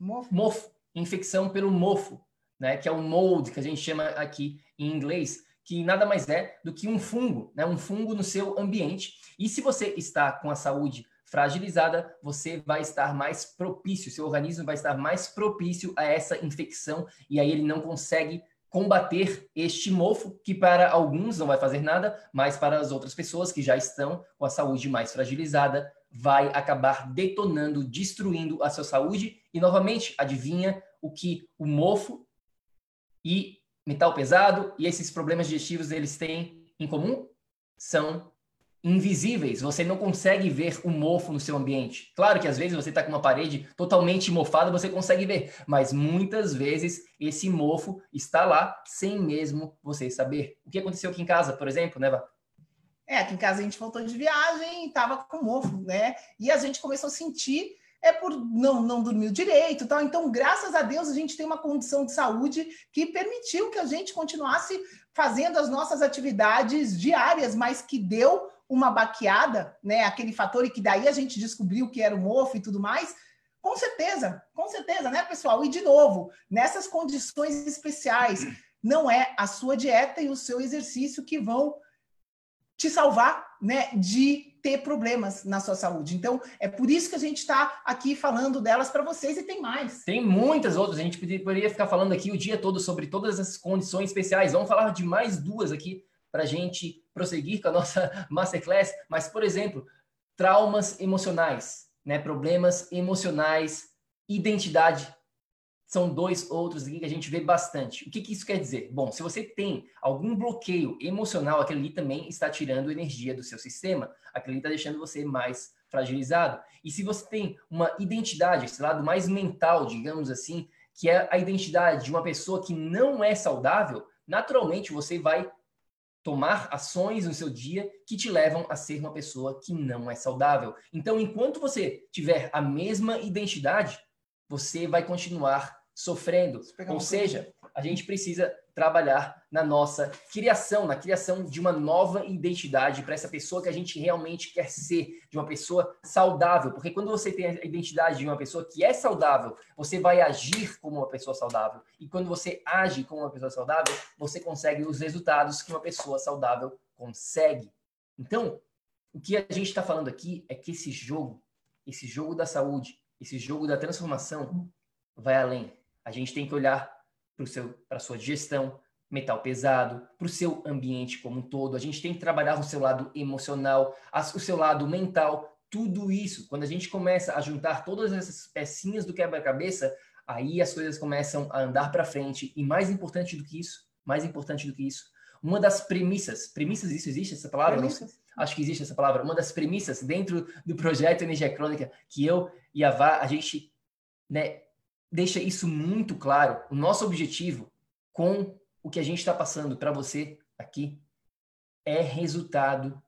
mofo. Infecção pelo mofo, né, que é o mold, que a gente chama aqui em inglês, que nada mais é do que um fungo, né, um fungo no seu ambiente. E se você está com a saúde fragilizada, você vai estar mais propício, seu organismo vai estar mais propício a essa infecção e aí ele não consegue combater este mofo, que para alguns não vai fazer nada, mas para as outras pessoas que já estão com a saúde mais fragilizada, vai acabar detonando, destruindo a sua saúde. E novamente, adivinha o que o mofo e metal pesado e esses problemas digestivos eles têm em comum? São invisíveis. Você não consegue ver o mofo no seu ambiente. Claro que às vezes você está com uma parede totalmente mofada, você consegue ver, mas muitas vezes esse mofo está lá sem mesmo você saber. O que aconteceu aqui em casa, por exemplo, né, Vá? É, aqui em casa a gente voltou de viagem e estava com mofo, né? E a gente começou a sentir é por não, não dormir direito tal. Então, graças a Deus, a gente tem uma condição de saúde que permitiu que a gente continuasse fazendo as nossas atividades diárias, mas que deu uma baqueada, né? Aquele fator e que daí a gente descobriu que era o mofo e tudo mais. Com certeza, com certeza, né, pessoal? E de novo, nessas condições especiais, não é a sua dieta e o seu exercício que vão te salvar, né, de ter problemas na sua saúde. Então, é por isso que a gente está aqui falando delas para vocês e tem mais. Tem muitas outras. A gente poderia ficar falando aqui o dia todo sobre todas as condições especiais. Vamos falar de mais duas aqui para a gente prosseguir com a nossa masterclass, mas, por exemplo, traumas emocionais, né? problemas emocionais, identidade. São dois outros aqui que a gente vê bastante. O que, que isso quer dizer? Bom, se você tem algum bloqueio emocional, aquele ali também está tirando energia do seu sistema, aquele ali está deixando você mais fragilizado. E se você tem uma identidade, esse lado mais mental, digamos assim, que é a identidade de uma pessoa que não é saudável, naturalmente você vai tomar ações no seu dia que te levam a ser uma pessoa que não é saudável. Então, enquanto você tiver a mesma identidade, você vai continuar sofrendo. Ou seja, a gente precisa trabalhar na nossa criação, na criação de uma nova identidade para essa pessoa que a gente realmente quer ser, de uma pessoa saudável. Porque quando você tem a identidade de uma pessoa que é saudável, você vai agir como uma pessoa saudável. E quando você age como uma pessoa saudável, você consegue os resultados que uma pessoa saudável consegue. Então, o que a gente está falando aqui é que esse jogo, esse jogo da saúde, esse jogo da transformação, vai além. A gente tem que olhar para a sua digestão, metal pesado, para o seu ambiente como um todo. A gente tem que trabalhar o seu lado emocional, o seu lado mental, tudo isso. Quando a gente começa a juntar todas essas pecinhas do quebra-cabeça, aí as coisas começam a andar para frente. E mais importante do que isso, mais importante do que isso, uma das premissas, premissas, isso existe essa palavra? Premissas. Acho que existe essa palavra. Uma das premissas dentro do projeto Energia Crônica que eu e a Vá, a gente né, deixa isso muito claro. O nosso objetivo com o que a gente está passando para você aqui é resultado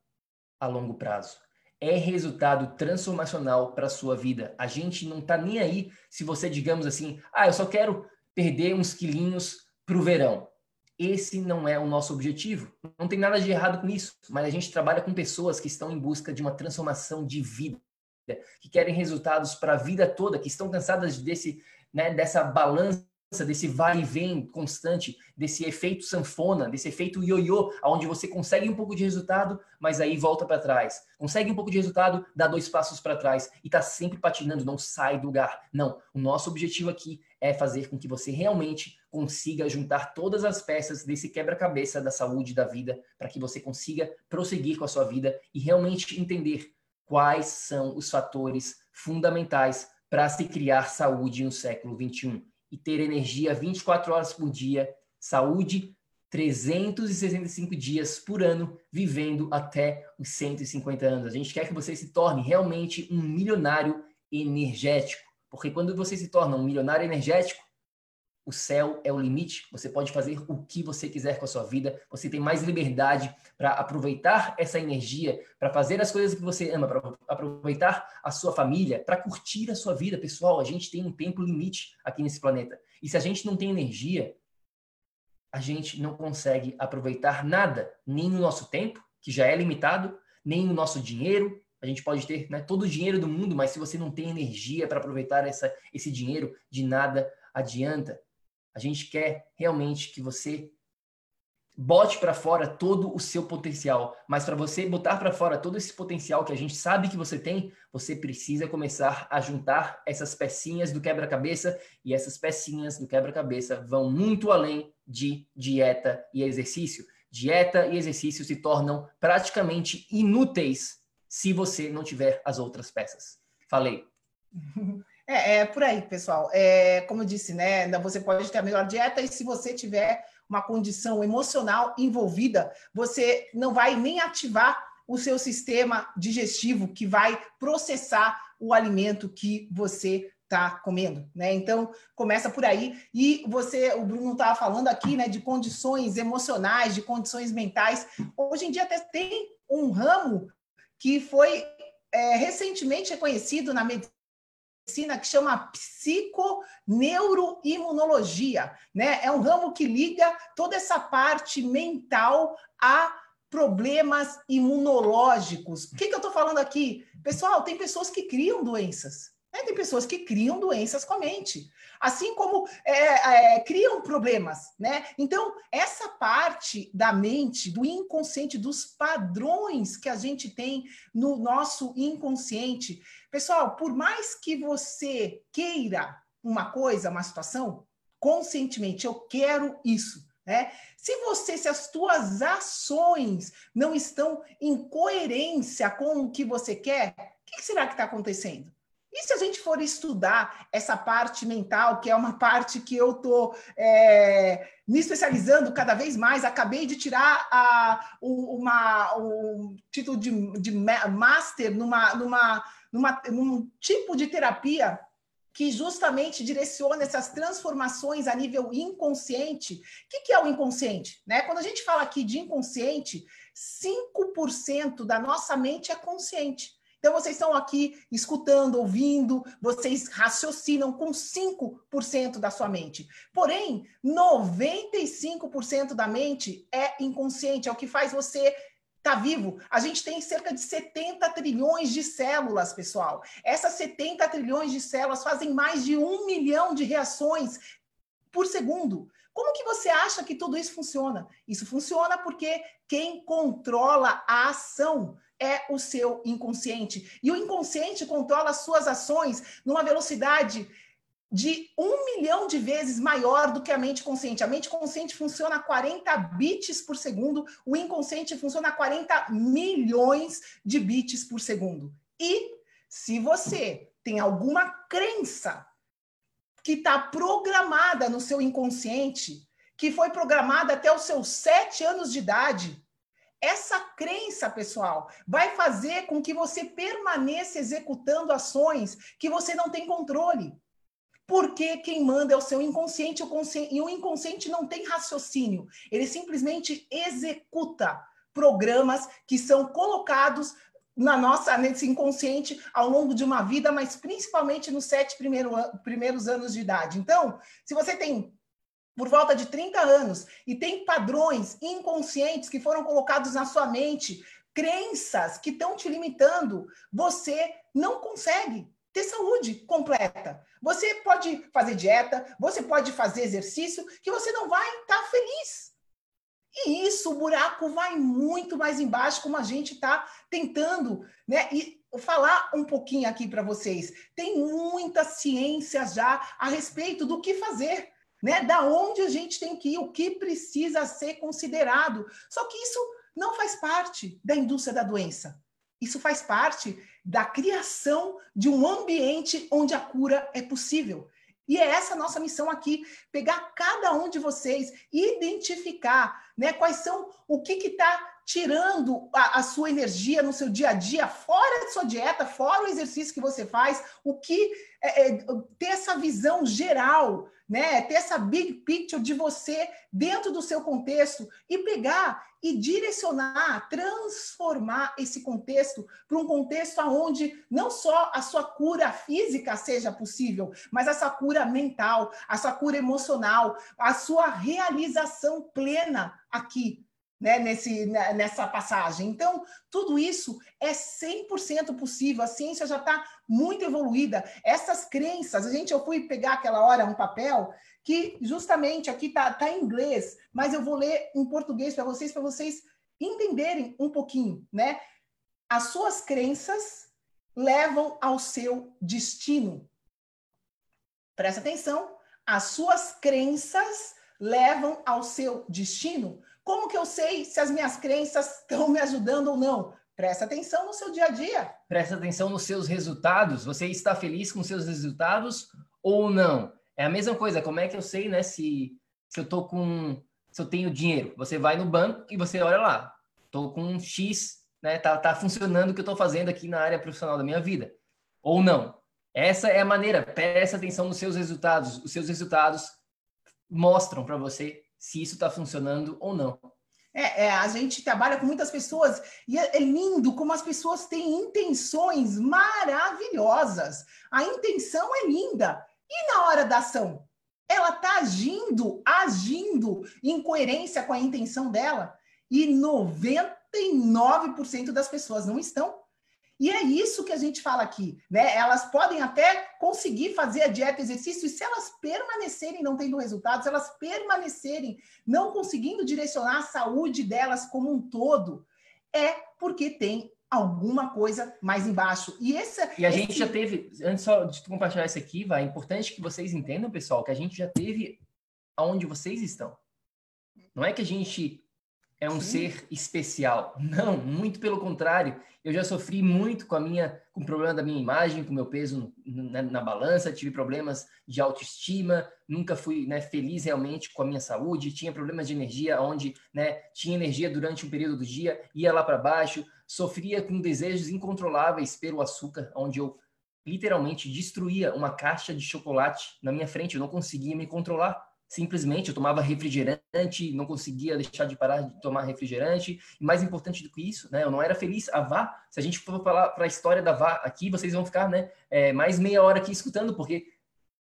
a longo prazo. É resultado transformacional para a sua vida. A gente não está nem aí se você, digamos assim, ah, eu só quero perder uns quilinhos para o verão. Esse não é o nosso objetivo. Não tem nada de errado com isso, mas a gente trabalha com pessoas que estão em busca de uma transformação de vida, que querem resultados para a vida toda, que estão cansadas desse né, dessa balança, desse vai e vem constante, desse efeito sanfona, desse efeito ioiô, onde você consegue um pouco de resultado, mas aí volta para trás. Consegue um pouco de resultado, dá dois passos para trás e está sempre patinando, não sai do lugar. Não, o nosso objetivo aqui é fazer com que você realmente consiga juntar todas as peças desse quebra-cabeça da saúde da vida, para que você consiga prosseguir com a sua vida e realmente entender quais são os fatores fundamentais para se criar saúde no século 21 e ter energia 24 horas por dia, saúde 365 dias por ano, vivendo até os 150 anos. A gente quer que você se torne realmente um milionário energético, porque quando você se torna um milionário energético, o céu é o limite. Você pode fazer o que você quiser com a sua vida. Você tem mais liberdade para aproveitar essa energia, para fazer as coisas que você ama, para aproveitar a sua família, para curtir a sua vida, pessoal. A gente tem um tempo limite aqui nesse planeta. E se a gente não tem energia, a gente não consegue aproveitar nada, nem no nosso tempo, que já é limitado, nem no nosso dinheiro. A gente pode ter né, todo o dinheiro do mundo, mas se você não tem energia para aproveitar essa, esse dinheiro, de nada adianta. A gente quer realmente que você bote para fora todo o seu potencial, mas para você botar para fora todo esse potencial que a gente sabe que você tem, você precisa começar a juntar essas pecinhas do quebra-cabeça e essas pecinhas do quebra-cabeça vão muito além de dieta e exercício. Dieta e exercício se tornam praticamente inúteis se você não tiver as outras peças. Falei. É, é por aí, pessoal. É, como eu disse, né? Você pode ter a melhor dieta e se você tiver uma condição emocional envolvida, você não vai nem ativar o seu sistema digestivo que vai processar o alimento que você está comendo, né? Então começa por aí e você, o Bruno estava falando aqui, né, de condições emocionais, de condições mentais. Hoje em dia até tem um ramo que foi é, recentemente reconhecido na medicina que chama psiconeuroimunologia, né? É um ramo que liga toda essa parte mental a problemas imunológicos. O que, que eu estou falando aqui? Pessoal, tem pessoas que criam doenças. Né? Tem pessoas que criam doenças com a mente, assim como é, é, criam problemas, né? Então, essa parte da mente, do inconsciente, dos padrões que a gente tem no nosso inconsciente, pessoal, por mais que você queira uma coisa, uma situação, conscientemente, eu quero isso. Né? Se você, se as tuas ações não estão em coerência com o que você quer, o que será que está acontecendo? E se a gente for estudar essa parte mental, que é uma parte que eu estou é, me especializando cada vez mais, acabei de tirar a, uma, um título de, de master numa, numa, numa, num tipo de terapia que justamente direciona essas transformações a nível inconsciente. O que, é o inconsciente? Né? Quando a gente fala aqui de inconsciente, 5% da nossa mente é consciente. Então, vocês estão aqui escutando, ouvindo, vocês raciocinam com 5% da sua mente. Porém, 95% da mente é inconsciente, é o que faz você estar tá vivo. A gente tem cerca de 70 trilhões de células, pessoal. Essas 70 trilhões de células fazem mais de um milhão de reações por segundo. Como que você acha que tudo isso funciona? Isso funciona porque quem controla a ação é o seu inconsciente. E o inconsciente controla as suas ações numa velocidade de um milhão de vezes maior do que a mente consciente. A mente consciente funciona a 40 bits por segundo, o inconsciente funciona a 40 milhões de bits por segundo. E se você tem alguma crença que está programada no seu inconsciente, que foi programada até os seus sete anos de idade, essa crença, pessoal, vai fazer com que você permaneça executando ações que você não tem controle. Porque quem manda é o seu inconsciente, o consciente, e o inconsciente não tem raciocínio. Ele simplesmente executa programas que são colocados na nossa nesse inconsciente ao longo de uma vida, mas principalmente nos sete primeiro, primeiros anos de idade. Então, se você tem por volta de 30 anos e tem padrões inconscientes que foram colocados na sua mente, crenças que estão te limitando, você não consegue ter saúde completa. Você pode fazer dieta, você pode fazer exercício, que você não vai estar tá feliz. E isso, o buraco vai muito mais embaixo, como a gente está tentando, né? E falar um pouquinho aqui para vocês. Tem muita ciência já a respeito do que fazer né? Da onde a gente tem que ir, o que precisa ser considerado. Só que isso não faz parte da indústria da doença. Isso faz parte da criação de um ambiente onde a cura é possível. E é essa nossa missão aqui, pegar cada um de vocês identificar né, quais são o que está tirando a, a, sua energia no seu dia a dia, fora da sua dieta, fora o exercício que você faz, o que é, é, ter essa visão geral né? Ter essa big picture de você dentro do seu contexto e pegar e direcionar, transformar esse contexto para um contexto onde não só a sua cura física seja possível, mas a sua cura mental, a sua cura emocional, a sua realização plena aqui né, nesse, né, nessa passagem. Então, tudo isso é 100% possível, a ciência já está muito evoluída. Essas crenças, a gente, eu fui pegar aquela hora um papel que justamente aqui está tá em inglês, mas eu vou ler em português para vocês, para vocês entenderem um pouquinho, né? As suas crenças levam ao seu destino. Presta atenção, as suas crenças levam ao seu destino? Como que eu sei se as minhas crenças estão me ajudando ou não? Presta atenção no seu dia a dia. Presta atenção nos seus resultados. Você está feliz com seus resultados ou não? É a mesma coisa. Como é que eu sei, né, se, se eu tô com se eu tenho dinheiro? Você vai no banco e você olha lá. Tô com X, né? Tá, tá funcionando o que eu tô fazendo aqui na área profissional da minha vida. Ou não. Essa é a maneira. Presta atenção nos seus resultados. Os seus resultados mostram para você se isso está funcionando ou não. É, é, a gente trabalha com muitas pessoas e é, é, lindo como as pessoas têm intenções maravilhosas. A intenção é linda. E na hora da ação? Ela está agindo, agindo em coerência com a intenção dela. E 99% das pessoas não estão. E é isso que a gente fala aqui, né? Elas podem até conseguir fazer a dieta exercício e se elas permanecerem não tendo resultados, se elas permanecerem não conseguindo direcionar a saúde delas como um todo, é porque tem alguma coisa mais embaixo. E essa E a esse... gente já teve, antes só de compartilhar isso aqui, vai, é importante que vocês entendam, pessoal, que a gente já teve aonde vocês estão. Não é que a gente é um Sim. ser especial. Não, muito pelo contrário. Eu já sofri muito com a minha, com o problema da minha imagem, com o meu peso na, na, balança, tive problemas de autoestima, nunca fui né, feliz realmente com a minha saúde, tinha problemas de energia, onde né, tinha energia durante um período do dia, ia lá para baixo, sofria com desejos incontroláveis pelo açúcar, onde eu literalmente destruía uma caixa de chocolate na minha frente, eu não conseguia me controlar simplesmente eu tomava refrigerante, não conseguia deixar de parar de tomar refrigerante. E mais importante do que isso, né, eu não era feliz. A Vá, se a gente for falar para a história da Vá aqui, vocês vão ficar né, é, mais meia hora aqui escutando, porque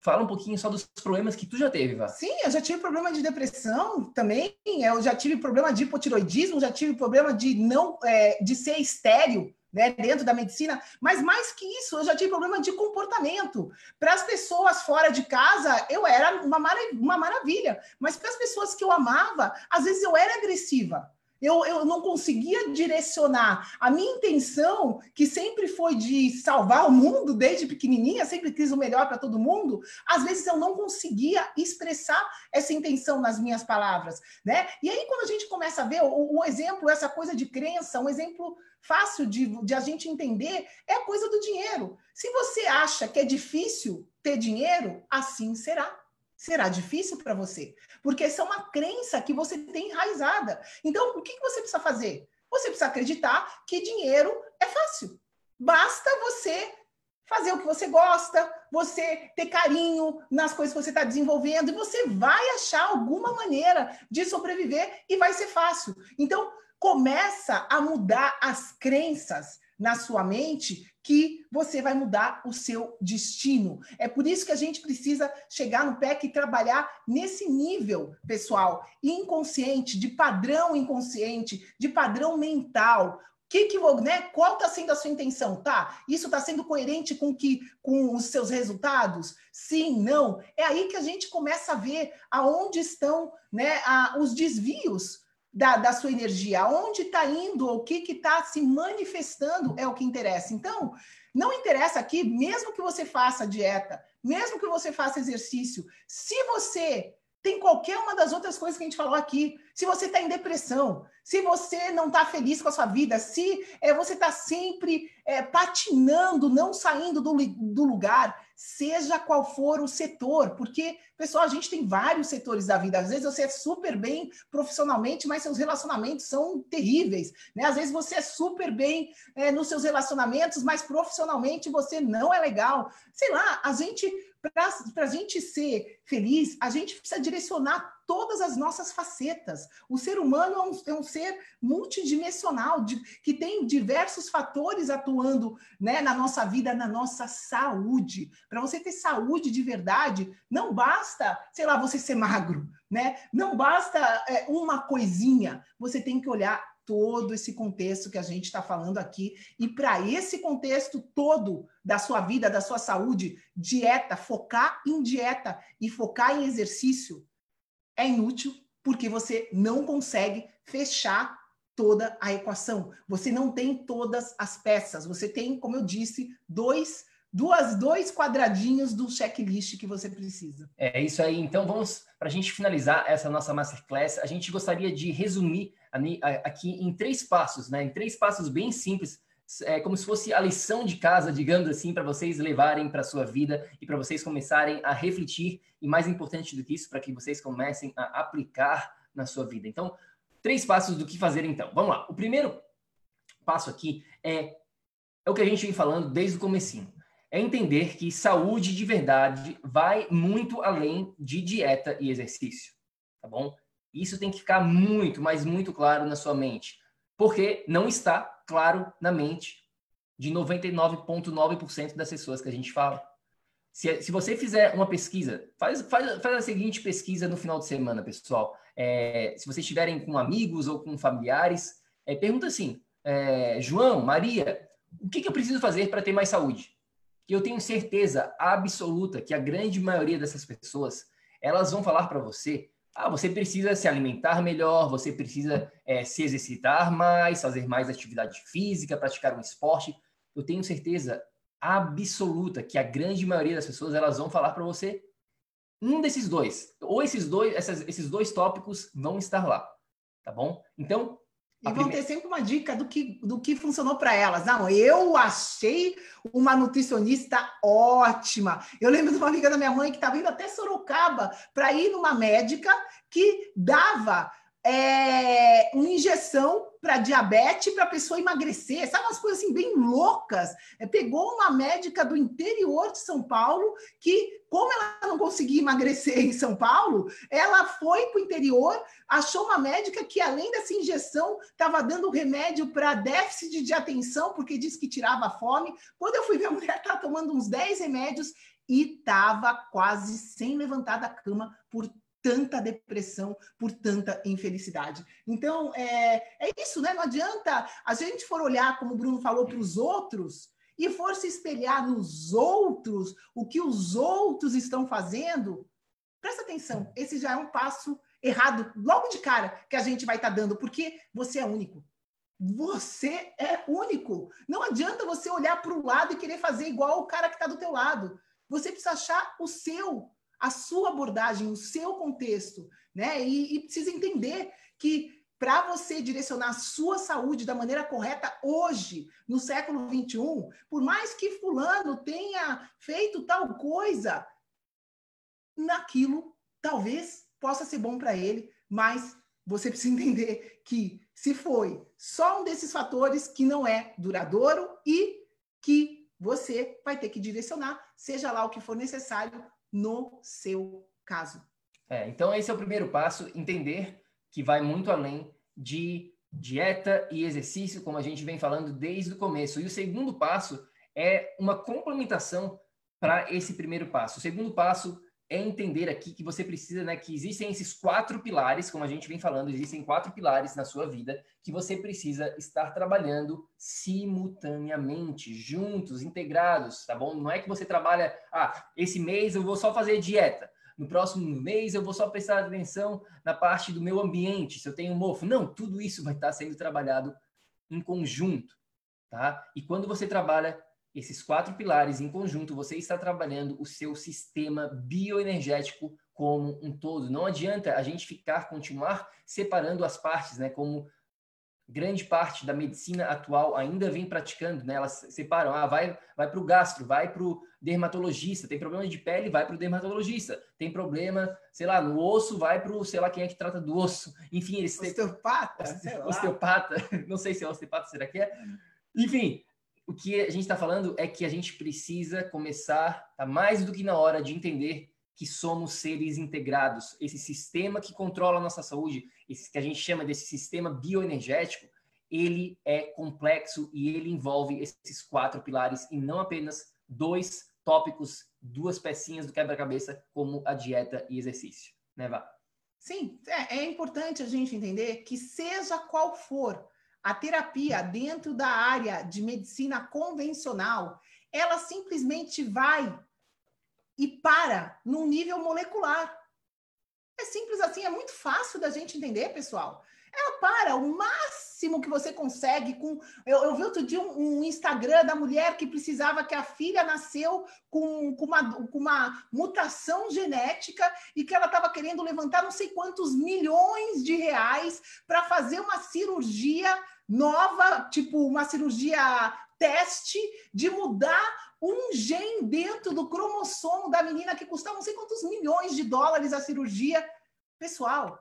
fala um pouquinho só dos problemas que tu já teve, Vá. Sim, eu já tive problema de depressão também, eu já tive problema de hipotiroidismo, já tive problema de não é, de ser estéreo né, dentro da medicina, mas mais que isso, eu já tive problema de comportamento. Para as pessoas fora de casa, eu era uma, uma maravilha, mas para as pessoas que eu amava, às vezes eu era agressiva. Eu, eu não conseguia direcionar. A minha intenção, que sempre foi de salvar o mundo desde pequenininha, sempre quis o melhor para todo mundo, às vezes eu não conseguia expressar essa intenção nas minhas palavras, né? E aí, quando a gente começa a ver o exemplo, essa coisa de crença, um exemplo fácil de, de a gente entender é a coisa do dinheiro. Se você acha que é difícil ter dinheiro, assim será. Será difícil para você, porque essa é uma crença que você tem enraizada. Então, o que, você precisa fazer? Você precisa acreditar que dinheiro é fácil. Basta você fazer o que você gosta, você ter carinho nas coisas que você está desenvolvendo, e você vai achar alguma maneira de sobreviver e vai ser fácil. Então, começa a mudar as crenças na sua mente que você vai mudar o seu destino. É por isso que a gente precisa chegar no PEC e trabalhar nesse nível, pessoal, inconsciente, de padrão inconsciente, de padrão mental. Que que, né, qual está sendo a sua intenção? Tá? Isso está sendo coerente com que com os seus resultados? Sim, não. É aí que a gente começa a ver aonde estão né, a, os desvios da, da sua energia, aonde está indo, o que está se manifestando é o que interessa. Então, não interessa aqui, mesmo que você faça dieta, mesmo que você faça exercício, se você tem qualquer uma das outras coisas que a gente falou aqui, se você está em depressão, se você não está feliz com a sua vida, se é, você está sempre é, patinando, não saindo do, do lugar, seja qual for o setor, porque, pessoal, a gente tem vários setores da vida. Às vezes você é super bem profissionalmente, mas seus relacionamentos são terríveis. Né? Às vezes você é super bem é, nos seus relacionamentos, mas profissionalmente você não é legal. Sei lá, a gente para a gente ser feliz, a gente precisa direcionar todas as nossas facetas. O ser humano é um, é um ser multidimensional, de, que tem diversos fatores atuando né, na nossa vida, na nossa saúde. Para você ter saúde de verdade, não basta, sei lá, você ser magro, né? Não basta é, uma coisinha. Você tem que olhar todo esse contexto que a gente está falando aqui. E para esse contexto todo da sua vida, da sua saúde, dieta, focar em dieta e focar em exercício é inútil porque você não consegue fechar toda a equação. Você não tem todas as peças. Você tem, como eu disse, dois duas, dois quadradinhos do checklist que você precisa. É isso aí. Então vamos para a gente finalizar essa nossa masterclass. A gente gostaria de resumir aqui em três passos, né? Em três passos bem simples, é como se fosse a lição de casa, digamos assim, para vocês levarem para sua vida e para vocês começarem a refletir e mais importante do que isso, para que vocês comecem a aplicar na sua vida. Então, três passos do que fazer então. Vamos lá. O primeiro passo aqui é é o que a gente vem falando desde o comecinho é entender que saúde de verdade vai muito além de dieta e exercício, tá bom? Isso tem que ficar muito, mas muito claro na sua mente, porque não está claro na mente de 99,9% das pessoas que a gente fala. Se, se você fizer uma pesquisa, faz, faz, faz a seguinte pesquisa no final de semana, pessoal. É, se vocês estiverem com amigos ou com familiares, é, pergunta assim: é, João, Maria, o que, que eu preciso fazer para ter mais saúde? eu tenho certeza absoluta que a grande maioria dessas pessoas elas vão falar para você ah, você precisa se alimentar melhor, você precisa é, se exercitar mais, fazer mais atividade física, praticar um esporte. Eu tenho certeza absoluta que a grande maioria das pessoas elas vão falar para você um desses dois, ou esses dois, essas, esses dois tópicos vão estar lá, tá bom? Então e vão primeira... ter sempre uma dica do que, do que funcionou para elas. Não, eu achei uma nutricionista ótima. Eu lembro de uma amiga da minha mãe que estava indo até Sorocaba para ir numa médica que dava é, uma injeção para diabetes para a pessoa emagrecer, sabe umas coisas assim bem loucas. É, pegou uma médica do interior de São Paulo que, como ela não conseguia emagrecer em São Paulo, ela foi para o interior, achou uma médica que, além dessa injeção, estava dando remédio para déficit de atenção, porque disse que tirava a fome. Quando eu fui ver a mulher, estava tomando uns 10 remédios e estava quase sem levantar da cama por tanta depressão, por tanta infelicidade. Então, é, é isso, né? Não adianta a gente for olhar, como o Bruno falou, para os outros e for se espelhar nos outros, o que os outros estão fazendo. Presta atenção, esse já é um passo errado, logo de cara, que a gente vai estar tá dando, porque você é único. Você é único. Não adianta você olhar para o lado e querer fazer igual o cara que está do teu lado. Você precisa achar o seu, a sua abordagem, o seu contexto, né? E, e precisa entender que para você direcionar a sua saúde da maneira correta hoje, no século 21, por mais que fulano tenha feito tal coisa, naquilo talvez possa ser bom para ele, mas você precisa entender que se foi só um desses fatores que não é duradouro e que você vai ter que direcionar, seja lá o que for necessário, no seu caso. É, então, esse é o primeiro passo: entender que vai muito além de dieta e exercício, como a gente vem falando desde o começo. E o segundo passo é uma complementação para esse primeiro passo. O segundo passo é entender aqui que você precisa, né, que existem esses quatro pilares, como a gente vem falando, existem quatro pilares na sua vida que você precisa estar trabalhando simultaneamente, juntos, integrados, tá bom? Não é que você trabalha, ah, esse mês eu vou só fazer dieta, no próximo mês eu vou só prestar atenção na parte do meu ambiente, se eu tenho mofo. Não, tudo isso vai estar sendo trabalhado em conjunto, tá? E quando você trabalha esses quatro pilares em conjunto, você está trabalhando o seu sistema bioenergético como um todo. Não adianta a gente ficar, continuar separando as partes, né? Como grande parte da medicina atual ainda vem praticando, né? Elas separam, ah, vai, vai para o gastro, vai para o dermatologista, tem problema de pele, vai para o dermatologista, tem problema, sei lá, no osso, vai para o, sei lá, quem é que trata do osso. Enfim, eles osteopata, osteopata, não sei se é osteopata, será que é? Enfim, o que a gente está falando é que a gente precisa começar, tá mais do que na hora de entender que somos seres integrados. Esse sistema que controla a nossa saúde, esse que a gente chama desse sistema bioenergético, ele é complexo e ele envolve esses quatro pilares e não apenas dois tópicos, duas pecinhas do quebra-cabeça, como a dieta e exercício. Né, Vá? Sim, é, é importante a gente entender que seja qual for a terapia dentro da área de medicina convencional, ela simplesmente vai e para num nível molecular. É simples assim, é muito fácil da gente entender, pessoal. Ela para o máximo que você consegue com. Eu, eu vi outro dia um, um, Instagram da mulher que precisava que a filha nasceu com, com, uma, com uma mutação genética e que ela estava querendo levantar não sei quantos milhões de reais para fazer uma cirurgia nova, tipo uma cirurgia teste de mudar um gene dentro do cromossomo da menina que custava não sei quantos milhões de dólares a cirurgia. Pessoal,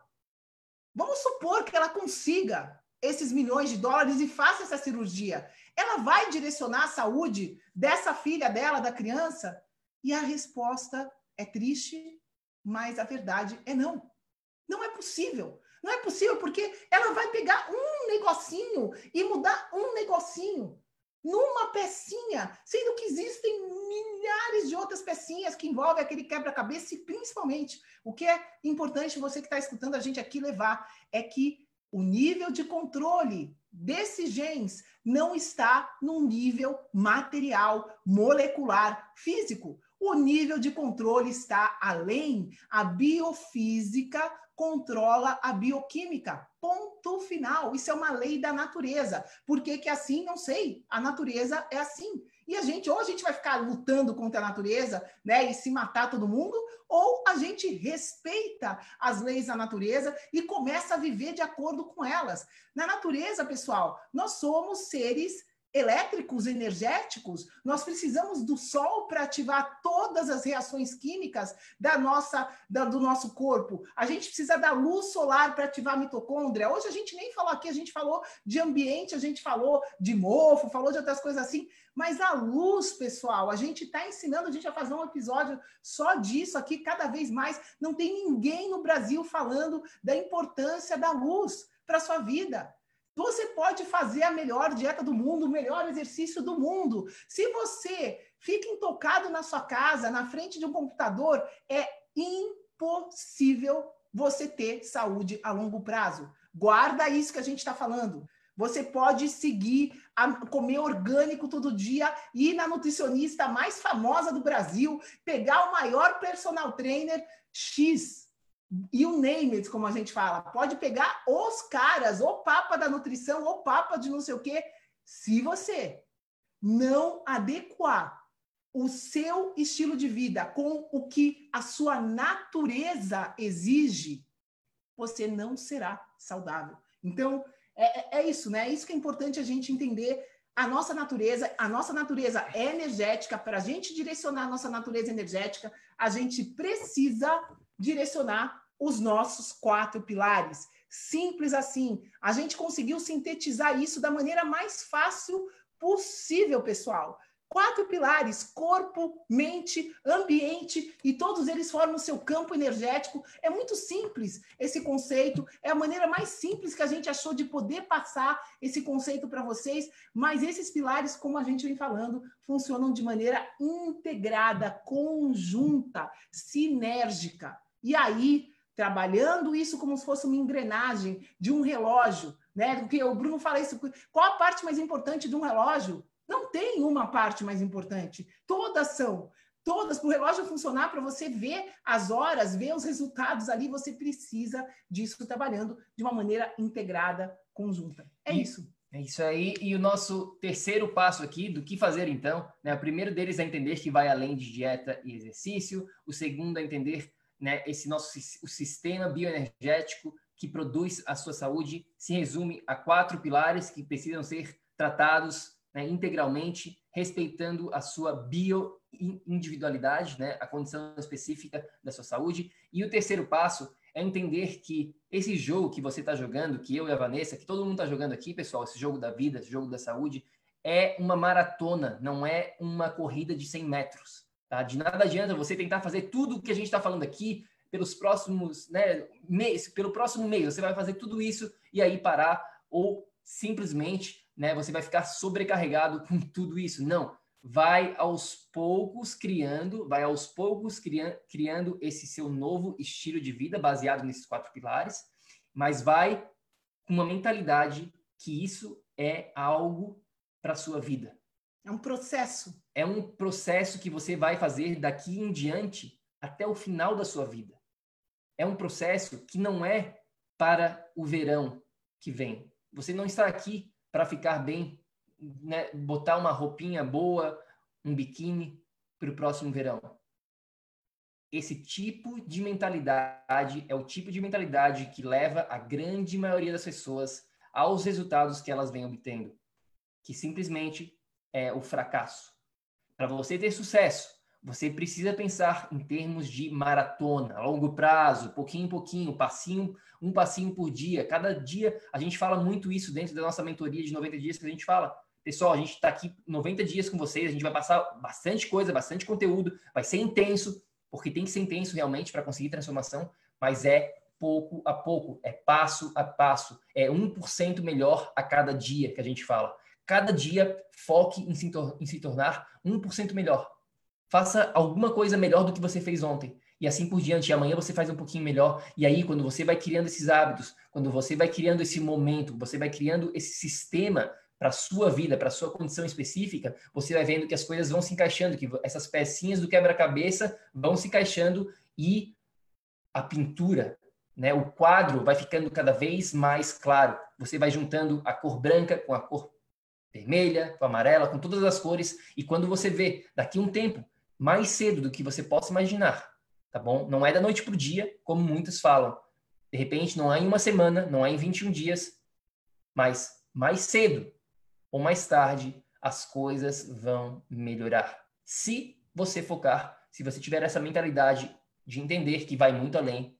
vamos supor que ela consiga esses milhões de dólares e faça essa cirurgia. Ela vai direcionar a saúde dessa filha dela, da criança? E a resposta é triste, mas a verdade é não. Não é possível. Não é possível porque ela vai pegar um negocinho e mudar um negocinho numa pecinha, sendo que existem milhares de outras pecinhas que envolvem aquele quebra-cabeça e principalmente o que é importante você que está escutando a gente aqui levar é que o nível de controle desses genes não está num nível material, molecular, físico. O nível de controle está além. A biofísica controla a bioquímica. Ponto final. Isso é uma lei da natureza. Por que, que é assim? Não sei. A natureza é assim. E a gente, ou a gente vai ficar lutando contra a natureza, né, e se matar todo mundo, ou a gente respeita as leis da natureza e começa a viver de acordo com elas. Na natureza, pessoal, nós somos seres elétricos, energéticos, nós precisamos do sol para ativar todas as reações químicas da nossa, da, do nosso corpo. A gente precisa da luz solar para ativar a mitocôndria. Hoje a gente nem falou aqui, a gente falou de ambiente, a gente falou de mofo, falou de outras coisas assim, mas a luz, pessoal, a gente está ensinando, a gente vai fazer um episódio só disso aqui, cada vez mais. Não tem ninguém no Brasil falando da importância da luz para sua vida. Você pode fazer a melhor dieta do mundo, o melhor exercício do mundo. Se você fica intocado na sua casa, na frente de um computador, é impossível você ter saúde a longo prazo. Guarda isso que a gente está falando. Você pode seguir a comer orgânico todo dia, ir na nutricionista mais famosa do Brasil, pegar o maior personal trainer X, you name it, como a gente fala. Pode pegar os caras, o papa da nutrição, o papa de não sei o quê. Se você não adequar o seu estilo de vida com o que a sua natureza exige, você não será saudável. Então, é, é, é isso, né? É isso que é importante a gente entender a nossa natureza, a nossa natureza é energética, para a gente direcionar a nossa natureza energética, a gente precisa direcionar os nossos quatro pilares. Simples assim. A gente conseguiu sintetizar isso da maneira mais fácil possível, pessoal. Quatro pilares: corpo, mente, ambiente, e todos eles formam o seu campo energético. É muito simples esse conceito, é a maneira mais simples que a gente achou de poder passar esse conceito para vocês, mas esses pilares, como a gente vem falando, funcionam de maneira integrada, conjunta, sinérgica. E aí, trabalhando isso como se fosse uma engrenagem de um relógio, né? Porque o Bruno fala isso. Qual a parte mais importante de um relógio? Não tem uma parte mais importante. Todas são. Todas, para o relógio funcionar, para você ver as horas, ver os resultados ali, você precisa disso trabalhando de uma maneira integrada, conjunta. É e, isso. É isso aí. E o nosso terceiro passo aqui, do que fazer então, né? O primeiro deles é entender que vai além de dieta e exercício. O segundo é entender né, esse nosso o sistema bioenergético que produz a sua saúde se resume a quatro pilares que precisam ser tratados né, integralmente, respeitando a sua bioindividualidade, né, a condição específica da sua saúde. E o terceiro passo é entender que esse jogo que você está jogando, que eu e a Vanessa, que todo mundo está jogando aqui, pessoal, esse jogo da vida, esse jogo da saúde, é uma maratona, não é uma corrida de 100 metros. Tá? De nada adianta você tentar fazer tudo o que a gente está falando aqui pelos próximos né, mês, pelo próximo mês. Você vai fazer tudo isso e aí parar ou simplesmente né, você vai ficar sobrecarregado com tudo isso. Não, vai aos poucos criando, vai aos poucos criando, criando esse seu novo estilo de vida baseado nesses quatro pilares, mas vai com uma mentalidade que isso é algo para sua vida. É um processo. É um processo que você vai fazer daqui em diante até o final da sua vida. É um processo que não é para o verão, que vem. Você não está aqui para ficar bem, né? botar uma roupinha boa, um biquíni para o próximo verão. Esse tipo de mentalidade é o tipo de mentalidade que leva a grande maioria das pessoas aos resultados que elas vêm obtendo, que simplesmente é o fracasso. Para você ter sucesso, você precisa pensar em termos de maratona, longo prazo, pouquinho em pouquinho, passinho, um passinho por dia. Cada dia a gente fala muito isso dentro da nossa mentoria de 90 dias que a gente fala. Pessoal, a gente está aqui 90 dias com vocês, a gente vai passar bastante coisa, bastante conteúdo, vai ser intenso, porque tem que ser intenso realmente para conseguir transformação, mas é pouco a pouco, é passo a passo, é 1% melhor a cada dia que a gente fala. Cada dia foque em se, em se tornar 1% melhor. Faça alguma coisa melhor do que você fez ontem. E assim por diante. E amanhã você faz um pouquinho melhor. E aí, quando você vai criando esses hábitos, quando você vai criando esse momento, você vai criando esse sistema para sua vida, para sua condição específica, você vai vendo que as coisas vão se encaixando, que essas pecinhas do quebra-cabeça vão se encaixando e a pintura, né, o quadro vai ficando cada vez mais claro. Você vai juntando a cor branca com a cor vermelha, com amarela, com todas as cores, e quando você vê daqui um tempo mais cedo do que você possa imaginar, tá bom? Não é da noite para o dia, como muitos falam. De repente, não é em uma semana, não é em 21 dias, mas mais cedo ou mais tarde, as coisas vão melhorar. Se você focar, se você tiver essa mentalidade de entender que vai muito além,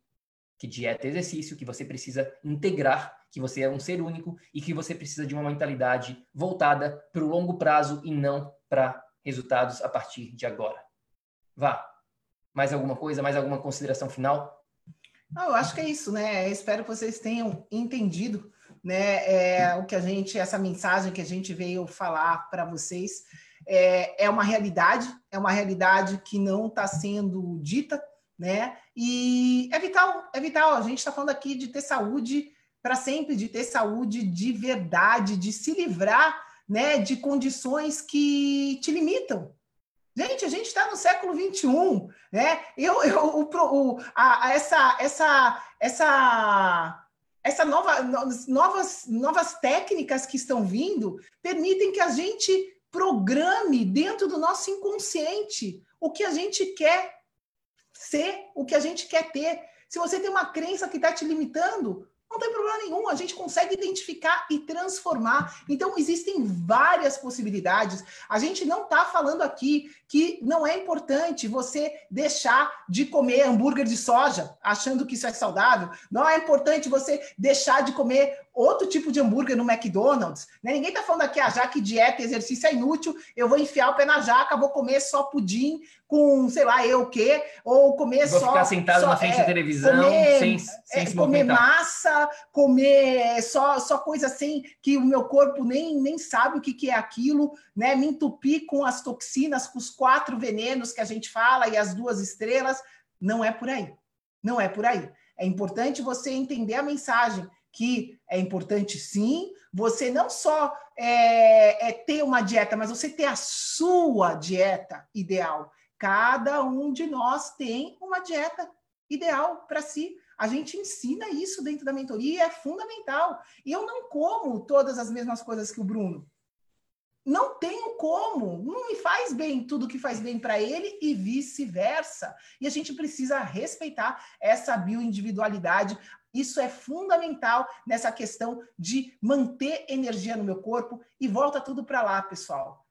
que dieta é exercício, que você precisa integrar, que você é um ser único e que você precisa de uma mentalidade voltada para o longo prazo e não para resultados a partir de agora. Vá. Mais alguma coisa? Mais alguma consideração final? Não, eu acho que é isso, né? Espero que vocês tenham entendido, né? É, o que a gente, essa mensagem que a gente veio falar para vocês é, é uma realidade, é uma realidade que não está sendo dita, né? E é vital, é vital. A gente está falando aqui de ter saúde para sempre, de ter saúde de verdade, de se livrar, né? De condições que te limitam, Gente, a gente está no século XXI, né? Eu, eu, o, o, a, essa, essa, essa, essa nova, novas, novas técnicas que estão vindo permitem que a gente programe dentro do nosso inconsciente o que a gente quer ser, o que a gente quer ter. Se você tem uma crença que está te limitando, não tem problema nenhum, a gente consegue identificar e transformar. Então, existem várias possibilidades. A gente não está falando aqui que não é importante você deixar de comer hambúrguer de soja, achando que isso é saudável. Não é importante você deixar de comer outro tipo de hambúrguer no McDonald's. Né? Ninguém está falando aqui, ah, já que dieta e exercício é inútil, eu vou enfiar o pé na jaca, vou comer só pudim com, sei lá, eu o quê, ou comer vou só... Vou ficar sentado só, na frente é, da televisão, comer, sem, sem é, se Comer massa, comer só, só coisa assim que o meu corpo nem, nem sabe o que, que é aquilo, né? Me entupir com as toxinas, com os quatro venenos que a gente fala e as duas estrelas. Não é por aí. Não é por aí. É importante você entender a mensagem que é importante sim, você não só é, é, ter uma dieta, mas você ter a sua dieta ideal. Cada um de nós tem uma dieta ideal para si. A gente ensina isso dentro da mentoria é fundamental. Eu não como todas as mesmas coisas que o Bruno. Não tenho como, não me faz bem tudo que faz bem para ele e vice-versa. E a gente precisa respeitar essa bioindividualidade, isso é fundamental nessa questão de manter energia no meu corpo e volta tudo para lá, pessoal.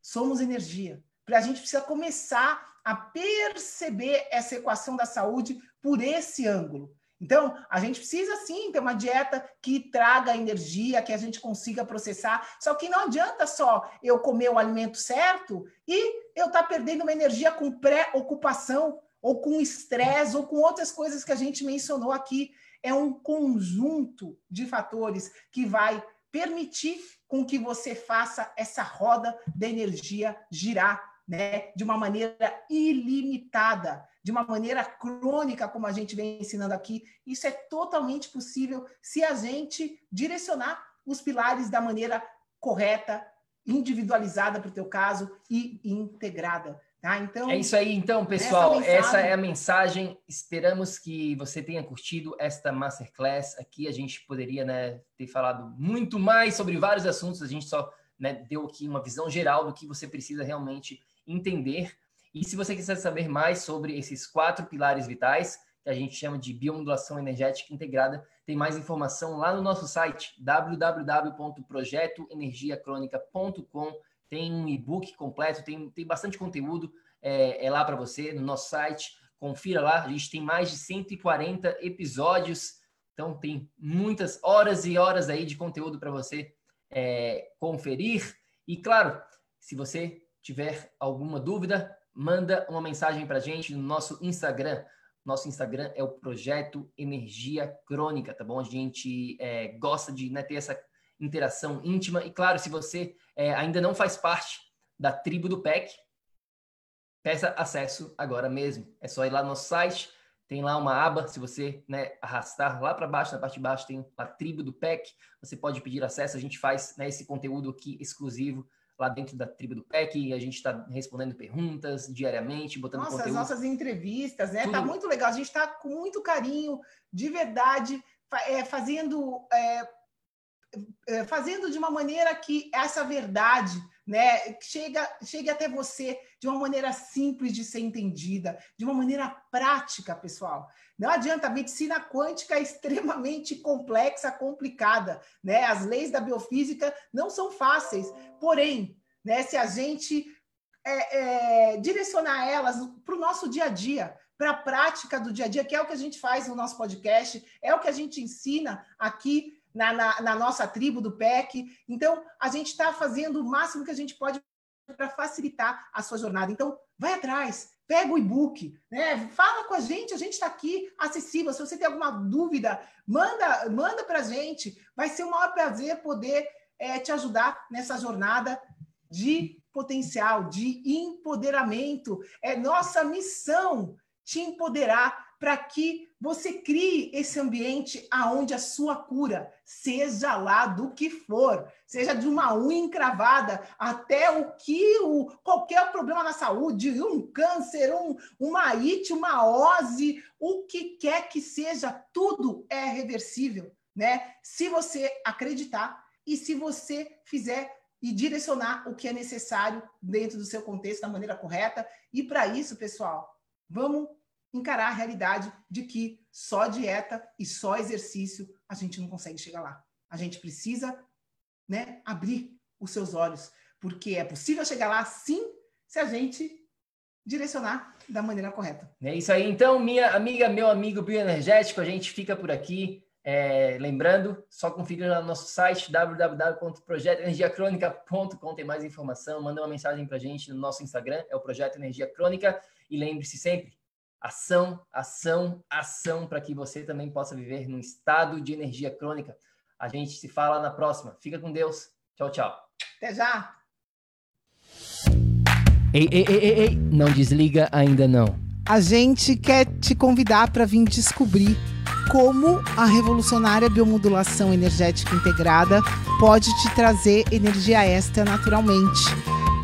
Somos energia. A gente precisa começar a perceber essa equação da saúde por esse ângulo. Então, a gente precisa sim ter uma dieta que traga energia, que a gente consiga processar. Só que não adianta só eu comer o alimento certo e eu estar tá perdendo uma energia com pré-ocupação, ou com estresse, ou com outras coisas que a gente mencionou aqui é um conjunto de fatores que vai permitir com que você faça essa roda da energia girar, né, de uma maneira ilimitada, de uma maneira crônica, como a gente vem ensinando aqui. Isso é totalmente possível se a gente direcionar os pilares da maneira correta, individualizada para o teu caso e integrada. Tá? Então, é isso aí, então, pessoal. Essa, essa, é a mensagem. Esperamos que você tenha curtido esta masterclass. Aqui a gente poderia né, ter falado muito mais sobre vários assuntos. A gente só né, deu aqui uma visão geral do que você precisa realmente entender. E se você quiser saber mais sobre esses quatro pilares vitais, que a gente chama de biomodulação energética integrada, tem mais informação lá no nosso site www.projetoenergiacronica.com tem um e-book completo, tem, tem bastante conteúdo é, é lá para você no nosso site. Confira lá, a gente tem mais de 140 episódios, então tem muitas horas e horas aí de conteúdo para você é, conferir. E claro, se você tiver alguma dúvida, manda uma mensagem para a gente no nosso Instagram. Nosso Instagram é o Projeto Energia Crônica, tá bom? A gente é, gosta de né, ter essa interação íntima. E claro, se você é, ainda não faz parte da tribo do PEC, peça acesso agora mesmo. É só ir lá no nosso site, tem lá uma aba, se você né, arrastar lá para baixo, na parte de baixo tem a tribo do PEC, você pode pedir acesso, a gente faz né, esse conteúdo aqui exclusivo lá dentro da tribo do PEC, e a gente está respondendo perguntas diariamente, botando Nossa, conteúdo. as nossas entrevistas, né? Tá Tudo... Tá muito legal, a gente está com muito carinho, de verdade, é, fazendo é, fazendo de uma maneira que essa verdade né, chega, chegue até você de uma maneira simples de ser entendida, de uma maneira prática, pessoal. Não adianta, a medicina quântica é extremamente complexa, complicada. Né? As leis da biofísica não são fáceis, porém, né, se a gente é, é, direcionar elas para o nosso dia a dia, para a prática do dia a dia, que é o que a gente faz no nosso podcast, é o que a gente ensina aqui na, na, na nossa tribo do PEC. Então, a gente está fazendo o máximo que a gente pode para facilitar a sua jornada. Então, vai atrás, pega o e-book, né? Fala com a gente, a gente está aqui acessível. Se você tem alguma dúvida, manda, manda para a gente. Vai ser o maior prazer poder é, te ajudar nessa jornada de potencial, de empoderamento. É nossa missão te empoderar para que você crie esse ambiente aonde a sua cura, seja lá do que for, seja de uma unha encravada até o que o qualquer problema na saúde, um câncer, um, uma IT, uma ose, o que quer que seja, tudo é reversível, né? Se você acreditar e se você fizer e direcionar o que é necessário dentro do seu contexto da maneira correta. E para isso, pessoal, vamos encarar a realidade de que só dieta e só exercício a gente não consegue chegar lá. A gente precisa né, abrir os seus olhos, porque é possível chegar lá sim se a gente direcionar da maneira correta. É isso aí. Então, minha amiga, meu amigo bioenergético, a gente fica por aqui. É, lembrando, só confira lá no nosso site www.projetoenergiacronica.com tem mais informação, manda uma mensagem para a gente no nosso Instagram, é o Projeto Energia Crônica, e lembre-se sempre, ação, ação, ação para que você também possa viver num estado de energia crônica. A gente se fala na próxima. Fica com Deus. Tchau, tchau. Até já. Ei, ei, ei, ei, ei. não desliga ainda não. A gente quer te convidar para vir descobrir como a revolucionária biomodulação energética integrada pode te trazer energia extra naturalmente